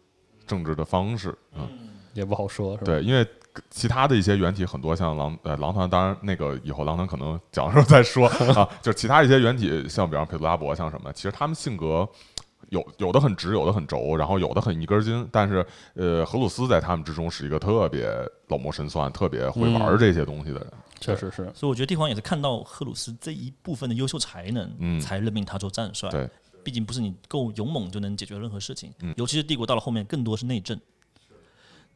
政治的方式。嗯，也不好说，是吧？对，因为其他的一些原体很多，像狼呃狼团，当然那个以后狼团可能讲的时候再说 啊，就是其他一些原体，像比方佩图拉伯，像什么，其实他们性格。有有的很直，有的很轴，然后有的很一根筋。但是，呃，荷鲁斯在他们之中是一个特别老谋深算、特别会玩嗯这些东西的人。确实是，所以我觉得帝皇也是看到荷鲁斯这一部分的优秀才能，嗯才任命他做战帅。对，毕竟不是你够勇猛就能解决任何事情，嗯尤其是帝国到了后面更多是内政。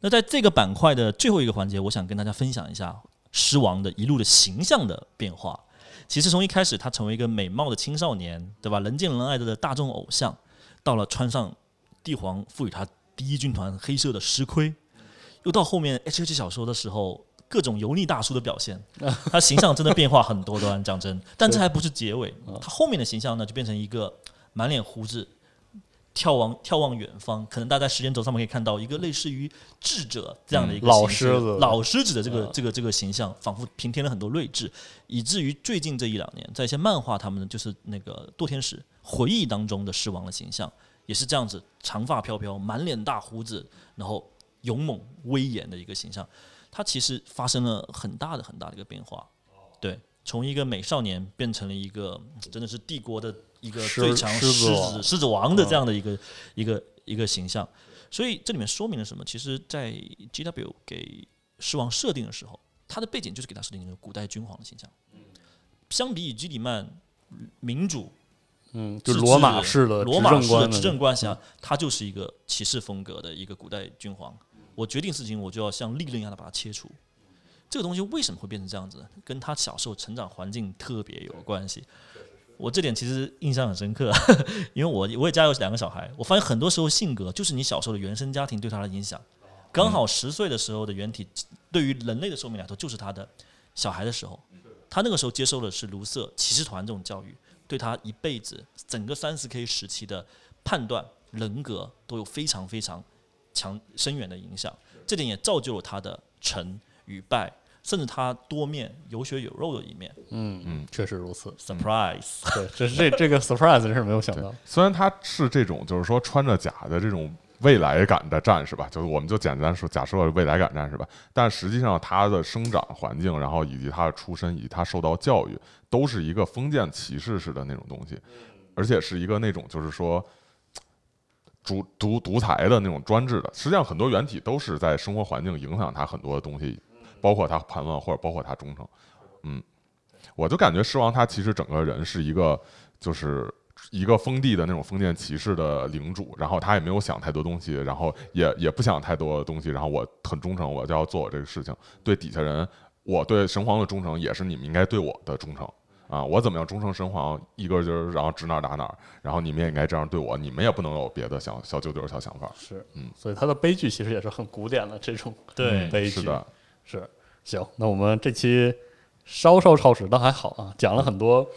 那在这个板块的最后一个环节，我想跟大家分享一下狮王的一路的形象的变化。其实从一开始他成为一个美貌的青少年，对吧？人见人爱的大众偶像，到了穿上帝皇赋予他第一军团黑色的石盔，又到后面 H H 小说的时候，各种油腻大叔的表现，他形象真的变化很多端，讲真，但这还不是结尾，他后面的形象呢就变成一个满脸胡子。眺望眺望远方，可能大家在时间轴上面可以看到一个类似于智者这样的一个嗯老狮子老狮子的这个嗯这个这个形象，仿佛平添了很多睿智，以至于最近这一两年，在一些漫画他们的就是那个堕天使回忆当中的狮王的形象，也是这样子，长发飘飘，满脸大胡子，然后勇猛威严的一个形象，他其实发生了很大的很大的一个变化，对，从一个美少年变成了一个嗯真的是帝国的一个最强狮子狮子王的这样的一个、一个一个形象，所以这里面说明了什么？其实，在 GW 给狮王设定的时候，他的背景就是给他设定一个古代君皇的形象。相比于基里曼民主，嗯，就自罗马式的罗马式的执政关系啊，他就是一个骑士风格的一个古代君皇。我决定事情，我就要像利刃一样的把它切除。这个东西为什么会变成这样子？跟他小时候成长环境特别有关系。我这点其实印象很深刻，因为我我也家有两个小孩，我发现很多时候性格就是你小时候的原生家庭对他的影响。刚好十岁的时候的原体，对于人类的寿命来说，就是他的小孩的时候，他那个时候接受的是卢瑟骑士团这种教育，对他一辈子整个三四 K 时期的判断、人格都有非常非常强深远的影响。这点也造就了他的成与败，甚至他多面有血有肉的一面。嗯嗯，确实如此。Surprise！对，这是这这个 surprise 真是没有想到。虽然他是这种就是说穿着甲的这种未来感的战士吧，就是我们就简单说假设未来感战士吧，但实际上他的生长环境，然后以及他的出身，以及他受到教育，都是一个封建骑士式的那种东西，而且是一个那种就是说。独独独裁的那种专制的，实际上很多原体都是在生活环境影响他很多的东西，包括他盘问或者包括他忠诚。嗯，我就感觉狮王他其实整个人是一个就是一个封地的那种封建骑士的领主，然后他也没有想太多东西，然后也也不想太多的东西，然后我很忠诚，我就要做我这个事情，对底下人，我对神皇的忠诚也是你们应该对我的忠诚。啊，我怎么样忠诚神皇，一个就是，然后指哪儿打哪儿，然后你们也应该这样对我，你们也不能有别的小小九九小想法。是，嗯，所以他的悲剧其实也是很古典的这种对悲剧。是的，是行。那我们这期稍稍超时，但还好啊，讲了很多。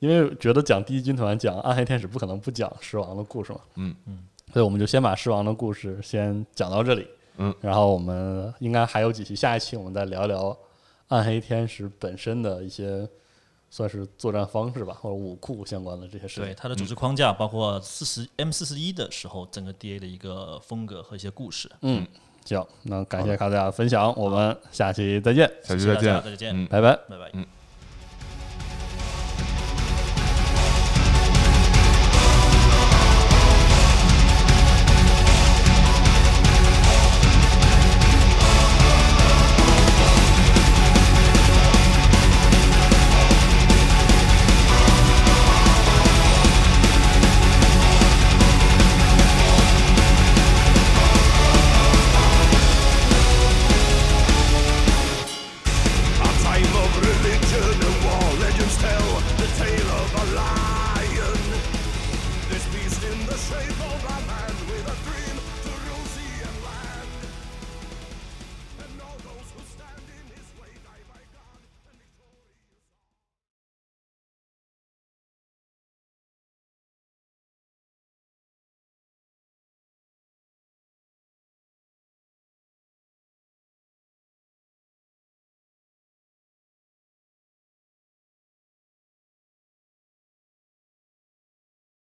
因为觉得讲第一军团、讲暗黑天使不可能不讲狮王的故事嘛，嗯嗯，所以我们就先把狮王的故事先讲到这里，嗯，然后我们应该还有几期，下一期我们再聊聊暗黑天使本身的一些算是作战方式吧，或者武库相关的这些事情。对它的组织框架，包括四十 M 四十一的时候，整个 DA 的一个风格和一些故事。嗯，行，那感谢卡地亚的分享，我们下期再见，下期再见再见，嗯拜拜。拜拜。嗯。